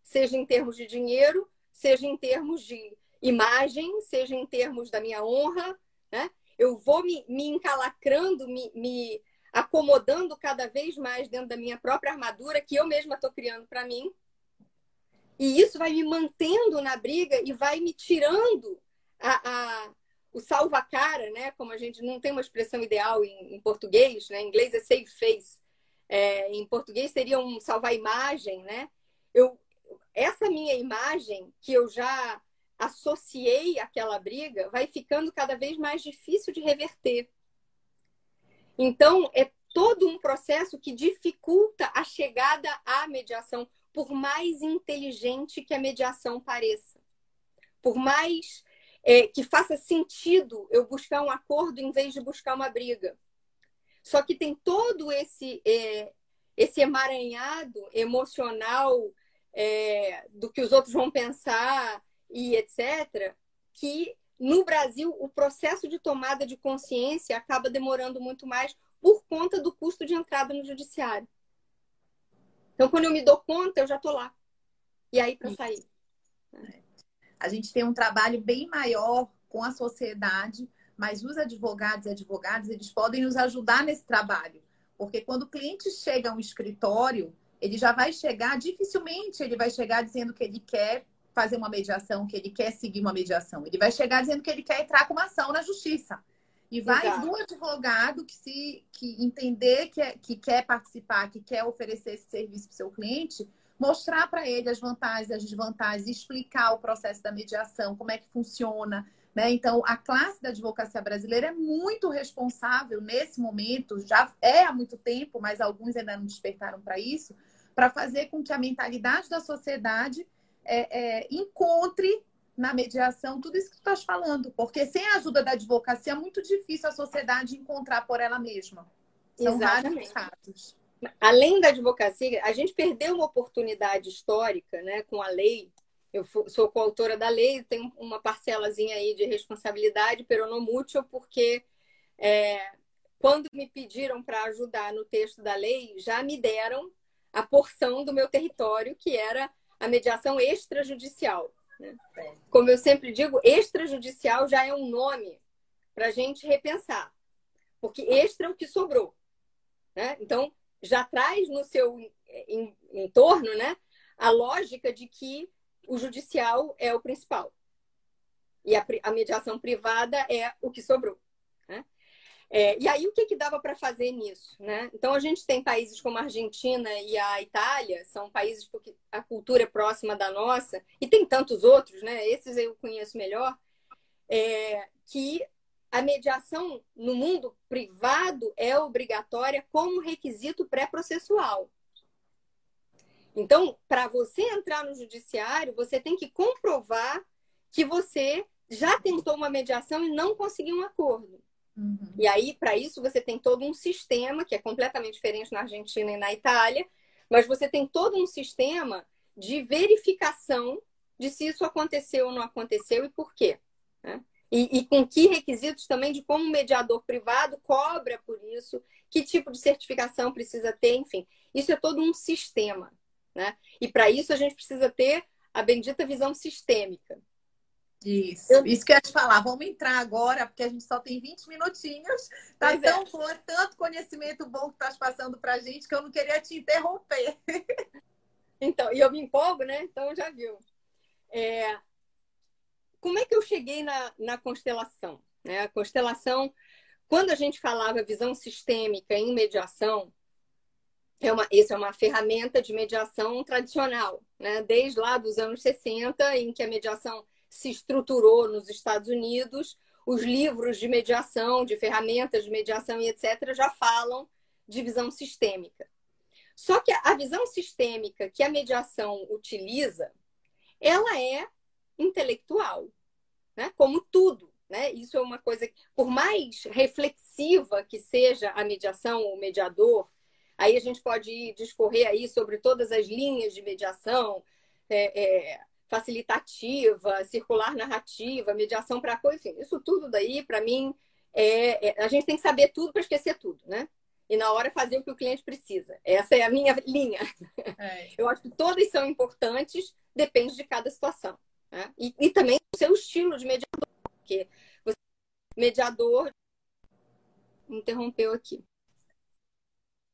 Seja em termos de dinheiro, seja em termos de imagem, seja em termos da minha honra. Né? Eu vou me, me encalacrando, me, me acomodando cada vez mais dentro da minha própria armadura que eu mesma estou criando para mim. E isso vai me mantendo na briga e vai me tirando a, a o salva-cara, né? Como a gente não tem uma expressão ideal em, em português, né? Em inglês é save face. É, em português seria um salvar-imagem, né? Eu, essa minha imagem que eu já associei àquela briga vai ficando cada vez mais difícil de reverter. Então, é todo um processo que dificulta a chegada à mediação, por mais inteligente que a mediação pareça. Por mais é, que faça sentido eu buscar um acordo em vez de buscar uma briga. Só que tem todo esse, é, esse emaranhado emocional é, do que os outros vão pensar e etc., que no Brasil, o processo de tomada de consciência acaba demorando muito mais por conta do custo de entrada no judiciário. Então, quando eu me dou conta, eu já estou lá. E aí para sair. A gente tem um trabalho bem maior com a sociedade, mas os advogados e advogadas, eles podem nos ajudar nesse trabalho. Porque quando o cliente chega a um escritório, ele já vai chegar, dificilmente ele vai chegar dizendo que ele quer fazer uma mediação, que ele quer seguir uma mediação. Ele vai chegar dizendo que ele quer entrar com uma ação na justiça. E vai Exato. do advogado que se que entender que, é, que quer participar, que quer oferecer esse serviço para o seu cliente, mostrar para ele as vantagens, as desvantagens, explicar o processo da mediação, como é que funciona. Né? Então, a classe da advocacia brasileira é muito responsável nesse momento, já é há muito tempo, mas alguns ainda não despertaram para isso, para fazer com que a mentalidade da sociedade é, é, encontre na mediação tudo isso que tu estás falando, porque sem a ajuda da advocacia é muito difícil a sociedade encontrar por ela mesma. São Exatamente. casos. Além da advocacia, a gente perdeu uma oportunidade histórica, né, com a lei. Eu sou coautora da lei, tenho uma parcelazinha aí de responsabilidade peronomútil, porque é, quando me pediram para ajudar no texto da lei, já me deram a porção do meu território, que era a mediação extrajudicial. Né? Como eu sempre digo, extrajudicial já é um nome para a gente repensar, porque extra é o que sobrou. Né? Então, já traz no seu entorno né, a lógica de que o judicial é o principal e a, a mediação privada é o que sobrou. É, e aí, o que, que dava para fazer nisso? Né? Então, a gente tem países como a Argentina e a Itália, são países porque a cultura é próxima da nossa, e tem tantos outros, né? esses eu conheço melhor, é, que a mediação no mundo privado é obrigatória como requisito pré-processual. Então, para você entrar no judiciário, você tem que comprovar que você já tentou uma mediação e não conseguiu um acordo. Uhum. E aí, para isso, você tem todo um sistema que é completamente diferente na Argentina e na Itália, mas você tem todo um sistema de verificação de se isso aconteceu ou não aconteceu e por quê. Né? E, e, com que requisitos também de como o mediador privado cobra por isso, que tipo de certificação precisa ter, enfim. Isso é todo um sistema. Né? E para isso a gente precisa ter a bendita visão sistêmica. Isso, eu... isso que eu ia te falar. Vamos entrar agora, porque a gente só tem 20 minutinhos. Tá pois tão é. bom, tanto conhecimento bom que estás passando para a gente que eu não queria te interromper. Então, e eu me empolgo, né? Então já viu. É... Como é que eu cheguei na, na constelação? Né? A constelação, quando a gente falava visão sistêmica em mediação, é uma, isso é uma ferramenta de mediação tradicional, né? desde lá dos anos 60, em que a mediação se estruturou nos Estados Unidos, os livros de mediação, de ferramentas de mediação e etc., já falam de visão sistêmica. Só que a visão sistêmica que a mediação utiliza, ela é intelectual, né? como tudo. Né? Isso é uma coisa que, por mais reflexiva que seja a mediação o mediador, aí a gente pode discorrer aí sobre todas as linhas de mediação, é, é, facilitativa, circular narrativa, mediação para coisa, enfim, isso tudo daí, para mim, é, é, a gente tem que saber tudo para esquecer tudo, né? E na hora fazer o que o cliente precisa. Essa é a minha linha. É. Eu acho que todas são importantes, depende de cada situação. Né? E, e também do seu estilo de mediador, porque você, mediador interrompeu aqui.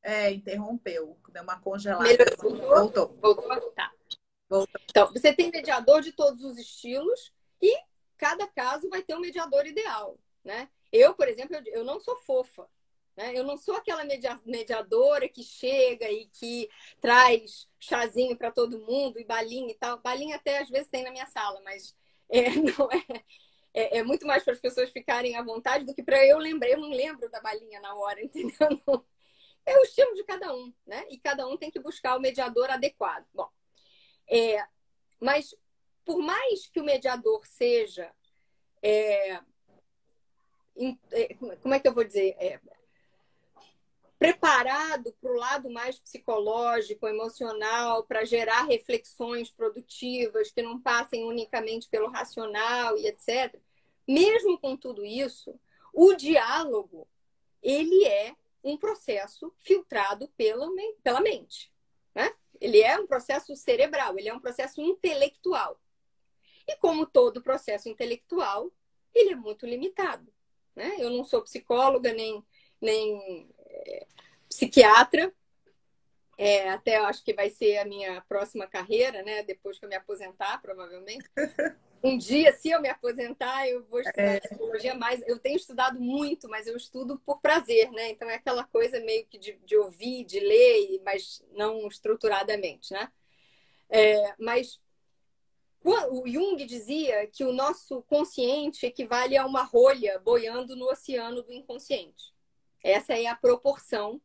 É, interrompeu. Deu uma congelada. Melhorou? Voltou. Voltou? Tá. Então, você tem mediador de todos os estilos e cada caso vai ter um mediador ideal, né? Eu, por exemplo, eu não sou fofa, né? Eu não sou aquela mediadora que chega e que traz chazinho para todo mundo e balinha e tal. Balinha até às vezes tem na minha sala, mas é, não é, é, é muito mais para as pessoas ficarem à vontade do que para eu lembrar. Eu não lembro da balinha na hora, entendeu? É o estilo de cada um, né? E cada um tem que buscar o mediador adequado. Bom, é, mas por mais que o mediador seja é, é como é que eu vou dizer é, preparado para o lado mais psicológico, emocional, para gerar reflexões produtivas que não passem unicamente pelo racional e etc. Mesmo com tudo isso, o diálogo ele é um processo filtrado pela, pela mente. Ele é um processo cerebral, ele é um processo intelectual. E como todo processo intelectual, ele é muito limitado. Né? Eu não sou psicóloga nem, nem é, psiquiatra, é, até acho que vai ser a minha próxima carreira, né? Depois que eu me aposentar, provavelmente. Um dia, se eu me aposentar, eu vou estudar é. psicologia mais. Eu tenho estudado muito, mas eu estudo por prazer, né? Então é aquela coisa meio que de, de ouvir, de ler, mas não estruturadamente, né? É, mas o Jung dizia que o nosso consciente equivale a uma rolha boiando no oceano do inconsciente. Essa é a proporção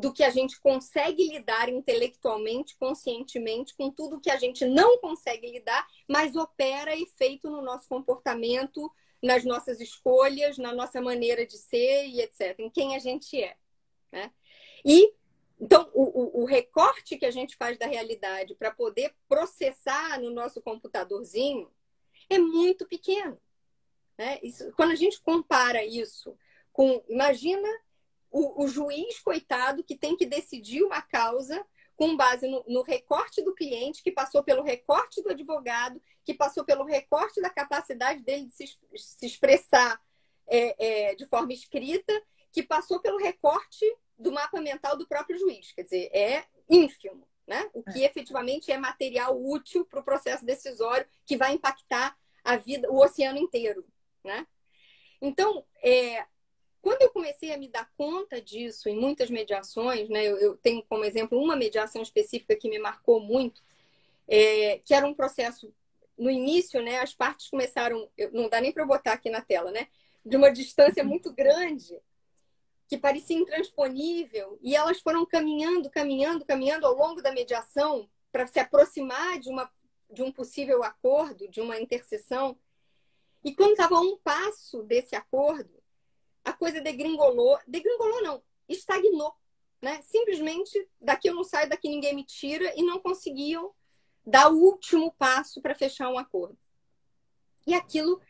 do que a gente consegue lidar intelectualmente, conscientemente, com tudo que a gente não consegue lidar, mas opera efeito no nosso comportamento, nas nossas escolhas, na nossa maneira de ser e etc., em quem a gente é. Né? E então, o, o, o, recorte que a gente faz da realidade para poder processar no nosso computadorzinho é muito pequeno. Né? Isso, quando a gente compara isso com. Imagina o, o, juiz, coitado, que tem que decidir uma causa com base no, no, recorte do cliente, que passou pelo recorte do advogado, que passou pelo recorte da capacidade dele de se, se expressar é, é, de forma escrita, que passou pelo recorte do mapa mental do próprio juiz. Quer dizer, é ínfimo. Né? O que é. efetivamente é material útil para o processo decisório que vai impactar a vida, o oceano inteiro. Né? Então, é, quando eu comecei a me dar conta disso em muitas mediações, né, eu, eu tenho como exemplo uma mediação específica que me marcou muito, é, que era um processo no início, né, as partes começaram, não dá nem para eu botar aqui na tela, né, de uma distância muito grande, que parecia intransponível, e elas foram caminhando, caminhando, caminhando ao longo da mediação para se aproximar de, uma, de um possível acordo, de uma interseção. E quando estava a um passo desse acordo, a coisa degringolou. Degringolou não, estagnou. Né? Simplesmente, daqui eu não saio, daqui ninguém me tira, e não conseguiam dar o último passo para fechar um acordo. E aquilo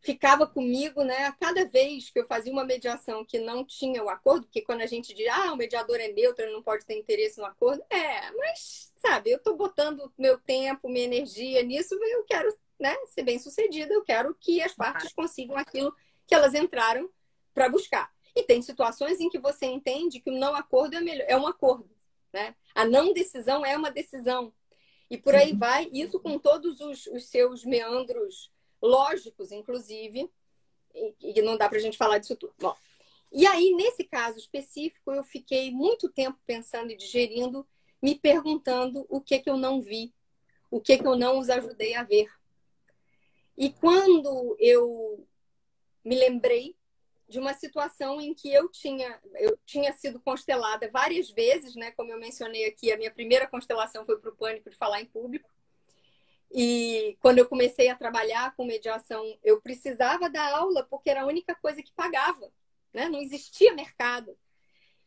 ficava comigo, né? A cada vez que eu fazia uma mediação que não tinha o acordo, porque quando a gente diz, ah, o mediador é neutro, ele não pode ter interesse no acordo, é, mas, sabe, eu estou botando meu tempo, minha energia nisso, eu quero né, ser bem sucedida, eu quero que as partes consigam aquilo que elas entraram para buscar. E tem situações em que você entende que o não acordo é, melhor, é um acordo. Né? A não decisão é uma decisão. E por aí vai, isso com todos os, os seus meandros lógicos, inclusive, e, e não dá para a gente falar disso tudo. Bom, e aí, nesse caso específico, eu fiquei muito tempo pensando e digerindo, me perguntando o que, que eu não vi, o que, que eu não os ajudei a ver. E quando eu me lembrei de uma situação em que eu tinha, eu tinha sido constelada várias vezes, né? Como eu mencionei aqui, a minha primeira constelação foi para o pânico de falar em público. E quando eu comecei a trabalhar com mediação, eu precisava dar aula porque era a única coisa que pagava, né? Não existia mercado.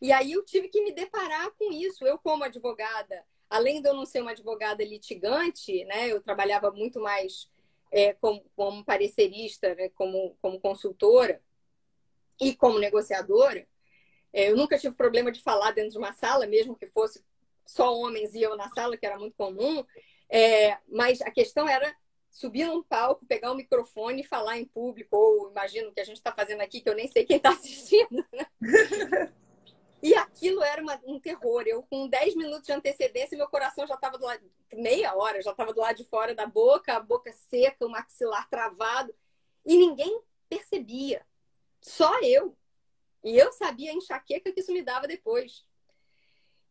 E aí eu tive que me deparar com isso. Eu, como advogada, além de eu não ser uma advogada litigante, né? Eu trabalhava muito mais é, como, como parecerista, né? como, como consultora e como negociadora. É, eu nunca tive problema de falar dentro de uma sala, mesmo que fosse só homens e eu na sala, que era muito comum. É, mas a questão era subir num palco, pegar um microfone e falar em público, ou imagino que a gente está fazendo aqui, que eu nem sei quem está assistindo. Né? E aquilo era uma, um terror. Eu, com 10 minutos de antecedência, meu coração já estava do lado, meia hora, já estava do lado de fora da boca, a boca seca, o maxilar travado. E ninguém percebia. Só eu. E eu sabia a enxaqueca que isso me dava depois.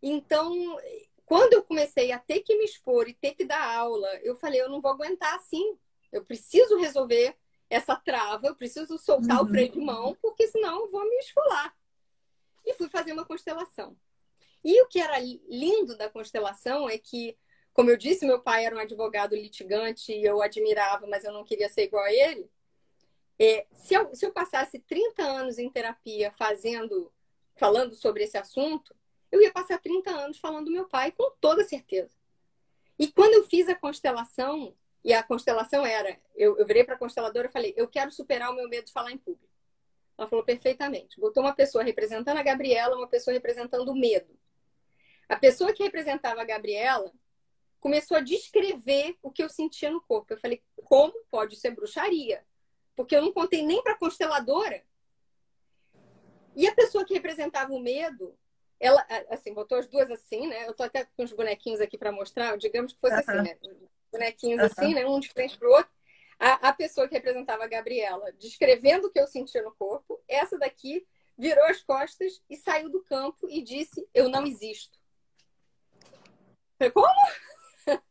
Então, quando eu comecei a ter que me expor e ter que dar aula, eu falei, eu não vou aguentar assim. Eu preciso resolver essa trava, eu preciso soltar uhum. o freio de mão, porque senão eu vou me esfolar. E fui fazer uma constelação. E o que era lindo da constelação é que, como eu disse, meu pai era um advogado litigante e eu admirava, mas eu não queria ser igual a ele. É, se, eu, se eu passasse 30 anos em terapia fazendo, falando sobre esse assunto, eu ia passar 30 anos falando do meu pai, com toda certeza. E quando eu fiz a constelação, e a constelação era, eu, eu virei para a consteladora e falei, eu quero superar o meu medo de falar em público. Ela falou perfeitamente. Botou uma pessoa representando a Gabriela, uma pessoa representando o medo. A pessoa que representava a Gabriela começou a descrever o que eu sentia no corpo. Eu falei, como pode ser bruxaria? Porque eu não contei nem para a consteladora. E a pessoa que representava o medo ela, assim, botou as duas assim, né? Eu tô até com os bonequinhos aqui para mostrar, digamos que fosse uh -huh. assim, né? Bonequinhos uh -huh. assim, né? Um de frente pro outro. A, a pessoa que representava a Gabriela, descrevendo o que eu sentia no corpo, essa daqui virou as costas e saiu do campo e disse: Eu não existo. Falei, como?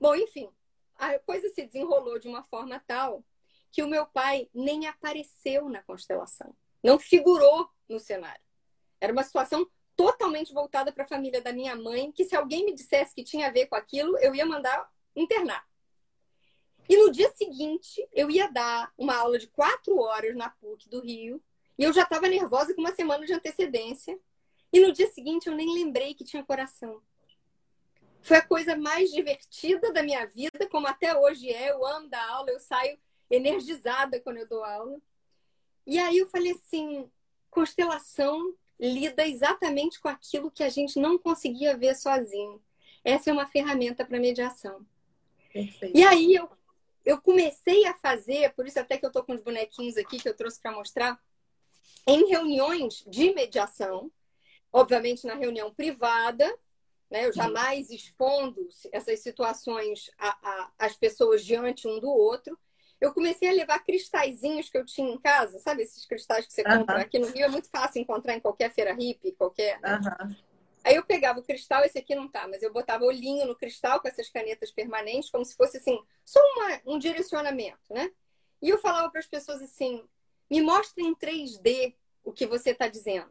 Bom, enfim, a coisa se desenrolou de uma forma tal que o meu pai nem apareceu na constelação, não figurou no cenário. Era uma situação totalmente voltada para a família da minha mãe, que se alguém me dissesse que tinha a ver com aquilo, eu ia mandar internar. E no dia seguinte, eu ia dar uma aula de quatro horas na PUC do Rio, e eu já estava nervosa com uma semana de antecedência. E no dia seguinte, eu nem lembrei que tinha coração. Foi a coisa mais divertida da minha vida, como até hoje é. Eu amo dar aula, eu saio energizada quando eu dou aula. E aí eu falei assim: constelação lida exatamente com aquilo que a gente não conseguia ver sozinho. Essa é uma ferramenta para mediação. Perfeito. E aí eu, eu comecei a fazer, por isso até que eu estou com os bonequinhos aqui que eu trouxe para mostrar, em reuniões de mediação, obviamente na reunião privada, né? Eu jamais expondo essas situações às pessoas diante um do outro, eu comecei a levar cristalzinhos que eu tinha em casa, sabe esses cristais que você compra? Aqui no Rio é muito fácil encontrar em qualquer feira hippie, qualquer. Né? Aí eu pegava o cristal, esse aqui não tá, mas eu botava olhinho no cristal com essas canetas permanentes, como se fosse assim, só uma, um direcionamento, né? E eu falava para as pessoas assim: me mostre em 3D o que você está dizendo.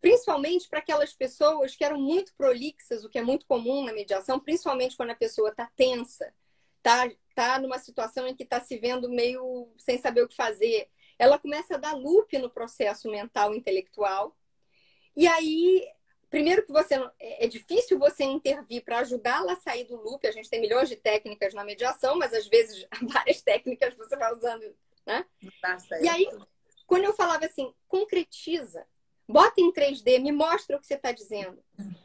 Principalmente para aquelas pessoas que eram muito prolixas, o que é muito comum na mediação, principalmente quando a pessoa está tensa, está tá numa situação em que está se vendo meio sem saber o que fazer. Ela começa a dar loop no processo mental intelectual. E aí, primeiro que você é, é difícil você intervir para ajudá-la a sair do loop. A gente tem milhões de técnicas na mediação, mas às vezes várias técnicas você vai usando, né? Tá e aí, quando eu falava assim, concretiza, bota em 3D, me mostra o que você está dizendo.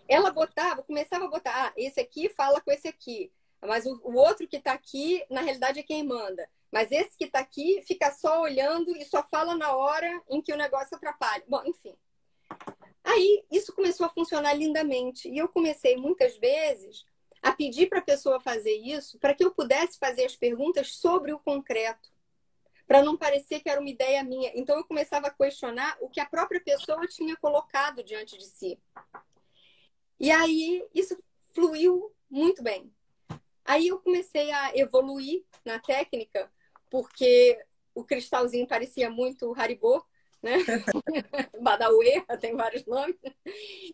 Ela botava, começava a botar, ah, esse aqui fala com esse aqui. Mas o, o outro que está aqui, na realidade, é quem manda. Mas esse que está aqui fica só olhando e só fala na hora em que o negócio atrapalha. Bom, enfim. Aí isso começou a funcionar lindamente. E eu comecei muitas vezes a pedir para a pessoa fazer isso para que eu pudesse fazer as perguntas sobre o concreto, para não parecer que era uma ideia minha. Então eu começava a questionar o que a própria pessoa tinha colocado diante de si. E aí isso fluiu muito bem. Aí eu comecei a evoluir na técnica, porque o cristalzinho parecia muito Haribo, né? Badauê, tem vários nomes.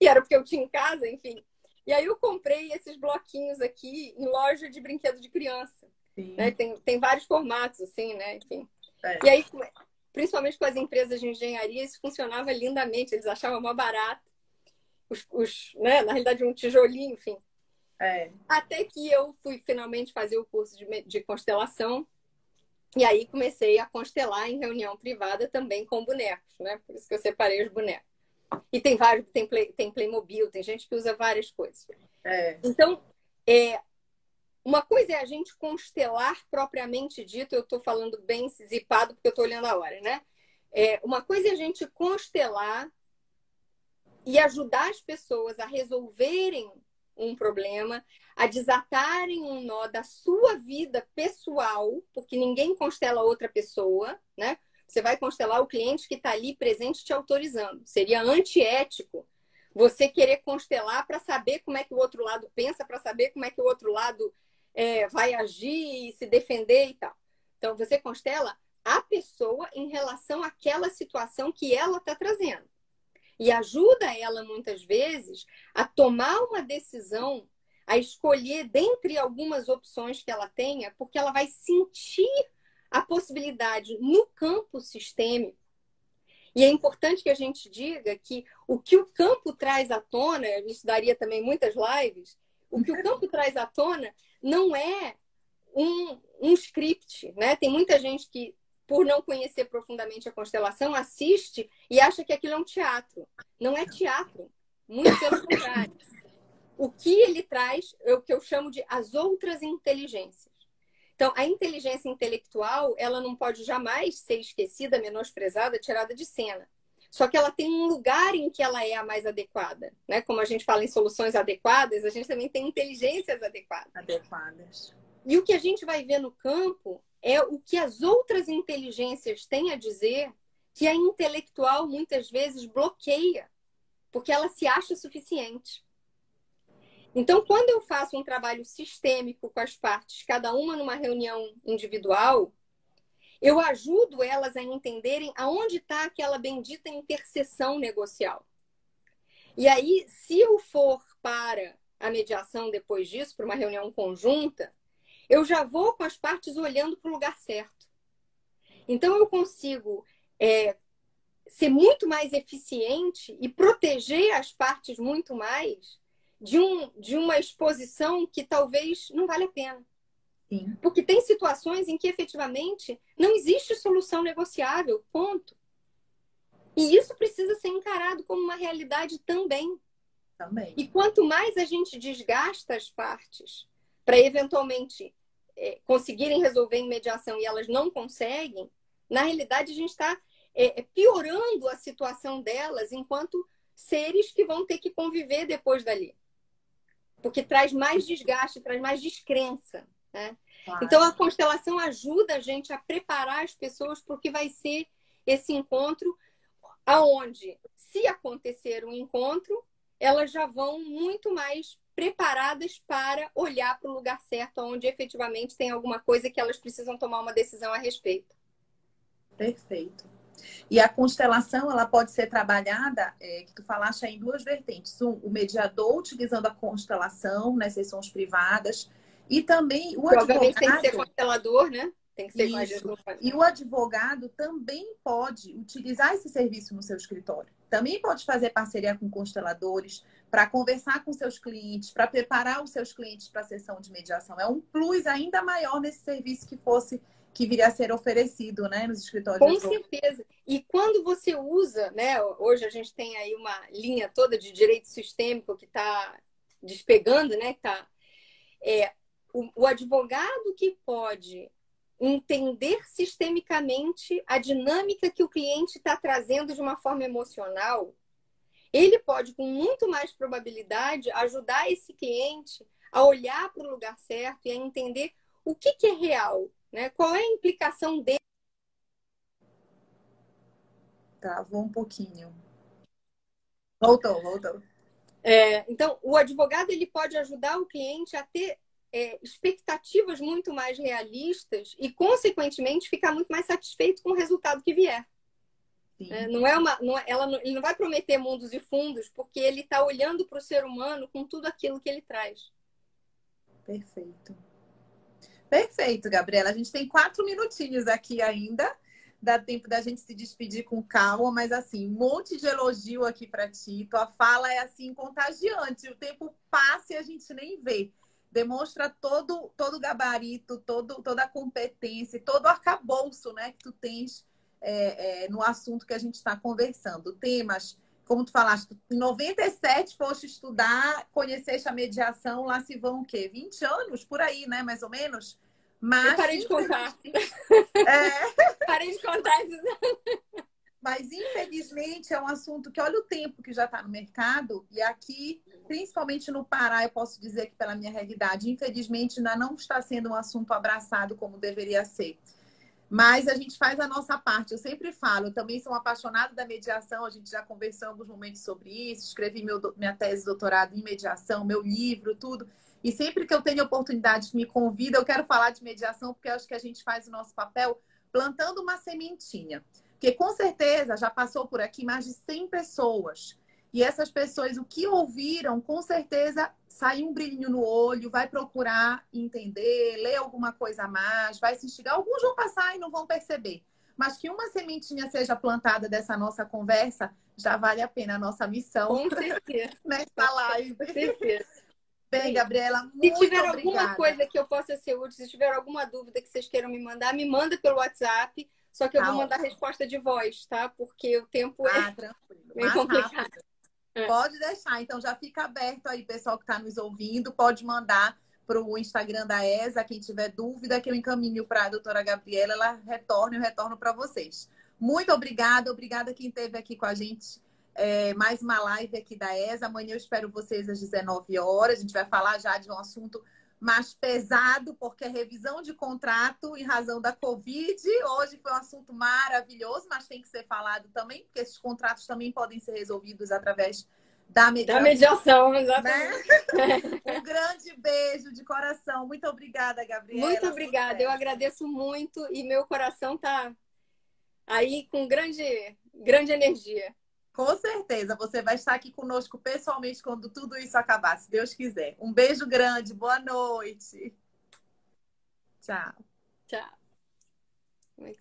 E era porque eu tinha em casa, enfim. E aí eu comprei esses bloquinhos aqui em loja de brinquedo de criança. Né? Tem, tem vários formatos, assim, né? Enfim. É. E aí, principalmente com as empresas de engenharia, isso funcionava lindamente. Eles achavam mais barato. Os, os, né? Na realidade, um tijolinho, enfim. É. Até que eu fui finalmente fazer o curso de, de constelação. E aí comecei a constelar em reunião privada também com bonecos, né? Por isso que eu separei os bonecos. E tem vários, tem, play, tem Playmobil, tem gente que usa várias coisas. É. Então, é, uma coisa é a gente constelar propriamente dito, eu estou falando bem zipado porque eu estou olhando a hora, né? É, uma coisa é a gente constelar e ajudar as pessoas a resolverem um problema, a desatarem um nó da sua vida pessoal, porque ninguém constela outra pessoa, né? Você vai constelar o cliente que está ali presente te autorizando. Seria antiético você querer constelar para saber como é que o outro lado pensa, para saber como é que o outro lado é, vai agir, se defender e tal. Então, você constela a pessoa em relação àquela situação que ela está trazendo e ajuda ela muitas vezes a tomar uma decisão, a escolher dentre algumas opções que ela tenha, porque ela vai sentir a possibilidade no campo sistêmico. E é importante que a gente diga que o que o campo traz à tona, isso daria também muitas lives, o que o campo traz à tona não é um, um script, né? Tem muita gente que por não conhecer profundamente a constelação, assiste e acha que aquilo é um teatro. Não é teatro, muito pelo contrário. O que ele traz é o que eu chamo de as outras inteligências. Então, a inteligência intelectual, ela não pode jamais ser esquecida, menosprezada, tirada de cena. Só que ela tem um lugar em que ela é a mais adequada, né? Como a gente fala em soluções adequadas, a gente também tem inteligências adequadas. Adequadas. E o que a gente vai ver no campo é o que as outras inteligências têm a dizer que a intelectual muitas vezes bloqueia, porque ela se acha suficiente. Então, quando eu faço um trabalho sistêmico com as partes, cada uma numa reunião individual, eu ajudo elas a entenderem aonde está aquela bendita interseção negocial. E aí, se eu for para a mediação depois disso, para uma reunião conjunta, eu já vou com as partes olhando para o lugar certo. Então, eu consigo é, ser muito mais eficiente e proteger as partes muito mais de, um, de uma exposição que talvez não vale a pena. Sim. Porque tem situações em que efetivamente não existe solução negociável, ponto. E isso precisa ser encarado como uma realidade também. Também. E quanto mais a gente desgasta as partes para eventualmente é, conseguirem resolver em mediação e elas não conseguem, na realidade a gente está é, é, piorando a situação delas enquanto seres que vão ter que conviver depois dali. Porque traz mais desgaste, traz mais descrença. Né? Claro. Então, a constelação ajuda a gente a preparar as pessoas para o que vai ser esse encontro, aonde, se acontecer um encontro, elas já vão muito mais preparadas para olhar para o lugar certo, onde efetivamente tem alguma coisa que elas precisam tomar uma decisão a respeito. Perfeito. E a constelação, ela pode ser trabalhada, é, que tu falaste aí, em duas vertentes. Um, o mediador utilizando a constelação nas sessões privadas e também o Provavelmente advogado... tem que ser constelador, né? Tem que ser Isso. E o advogado também pode utilizar esse serviço no seu escritório. Também pode fazer parceria com consteladores para conversar com seus clientes, para preparar os seus clientes para a sessão de mediação. É um plus ainda maior nesse serviço que fosse que viria a ser oferecido, né, nos escritórios. Com certeza. E quando você usa, né, hoje a gente tem aí uma linha toda de direito sistêmico que está despegando, né, tá, é, o, o advogado que pode entender sistemicamente a dinâmica que o cliente está trazendo de uma forma emocional, ele pode, com muito mais probabilidade, ajudar esse cliente a olhar para o lugar certo e a entender o que, que é real, né? qual é a implicação dele. Travou um pouquinho. Voltou, voltou. É, então, o advogado ele pode ajudar o cliente a ter é, expectativas muito mais realistas e, consequentemente, ficar muito mais satisfeito com o resultado que vier. É, não é uma, não, é, ela não, ele não vai prometer mundos e fundos porque ele está olhando para o ser humano com tudo aquilo que ele traz. Perfeito. Perfeito, Gabriela. A gente tem quatro minutinhos aqui ainda. Dá tempo da gente se despedir com calma, mas assim, um monte de elogio aqui para ti. Tua fala é assim contagiante. O tempo passa e a gente nem vê demonstra todo todo o gabarito, todo, toda a competência, todo o arcabouço né, que tu tens é, é, no assunto que a gente está conversando. Temas, como tu falaste, em 97 foste estudar, conheceste a mediação, lá se vão o quê? 20 anos por aí, né? Mais ou menos. Mas, Eu parei de contar. É... parei de contar esses anos. Mas, infelizmente, é um assunto que, olha o tempo que já está no mercado, e aqui, principalmente no Pará, eu posso dizer que, pela minha realidade, infelizmente, ainda não está sendo um assunto abraçado como deveria ser. Mas a gente faz a nossa parte. Eu sempre falo, eu também sou apaixonada da mediação, a gente já conversou alguns momentos sobre isso, escrevi meu, minha tese de doutorado em mediação, meu livro, tudo. E sempre que eu tenho oportunidade me convida, eu quero falar de mediação, porque acho que a gente faz o nosso papel plantando uma sementinha. Porque com certeza já passou por aqui mais de 100 pessoas. E essas pessoas, o que ouviram, com certeza sai um brilhinho no olho, vai procurar entender, ler alguma coisa a mais, vai se instigar. Alguns vão passar e não vão perceber. Mas que uma sementinha seja plantada dessa nossa conversa, já vale a pena a nossa missão. Com certeza. Nesta live. Com certeza. Bem, Gabriela, muito Se tiver obrigada. alguma coisa que eu possa ser útil, se tiver alguma dúvida que vocês queiram me mandar, me manda pelo WhatsApp. Só que eu vou tá mandar resposta de voz, tá? Porque o tempo é ah, tranquilo. meio complicado. É. Pode deixar. Então já fica aberto aí, pessoal que está nos ouvindo. Pode mandar para o Instagram da ESA. Quem tiver dúvida, que eu encaminho para a doutora Gabriela, ela retorna e eu retorno para vocês. Muito obrigada. Obrigada quem esteve aqui com a gente. É, mais uma live aqui da ESA. Amanhã eu espero vocês às 19 horas. A gente vai falar já de um assunto mais pesado, porque é revisão de contrato em razão da Covid. Hoje foi um assunto maravilhoso, mas tem que ser falado também, porque esses contratos também podem ser resolvidos através da mediação. Da mediação, exatamente. Né? um grande beijo de coração. Muito obrigada, Gabriela. Muito obrigada. Eu agradeço muito e meu coração está aí com grande, grande energia. Com certeza, você vai estar aqui conosco pessoalmente quando tudo isso acabar, se Deus quiser. Um beijo grande, boa noite. Tchau. Tchau. É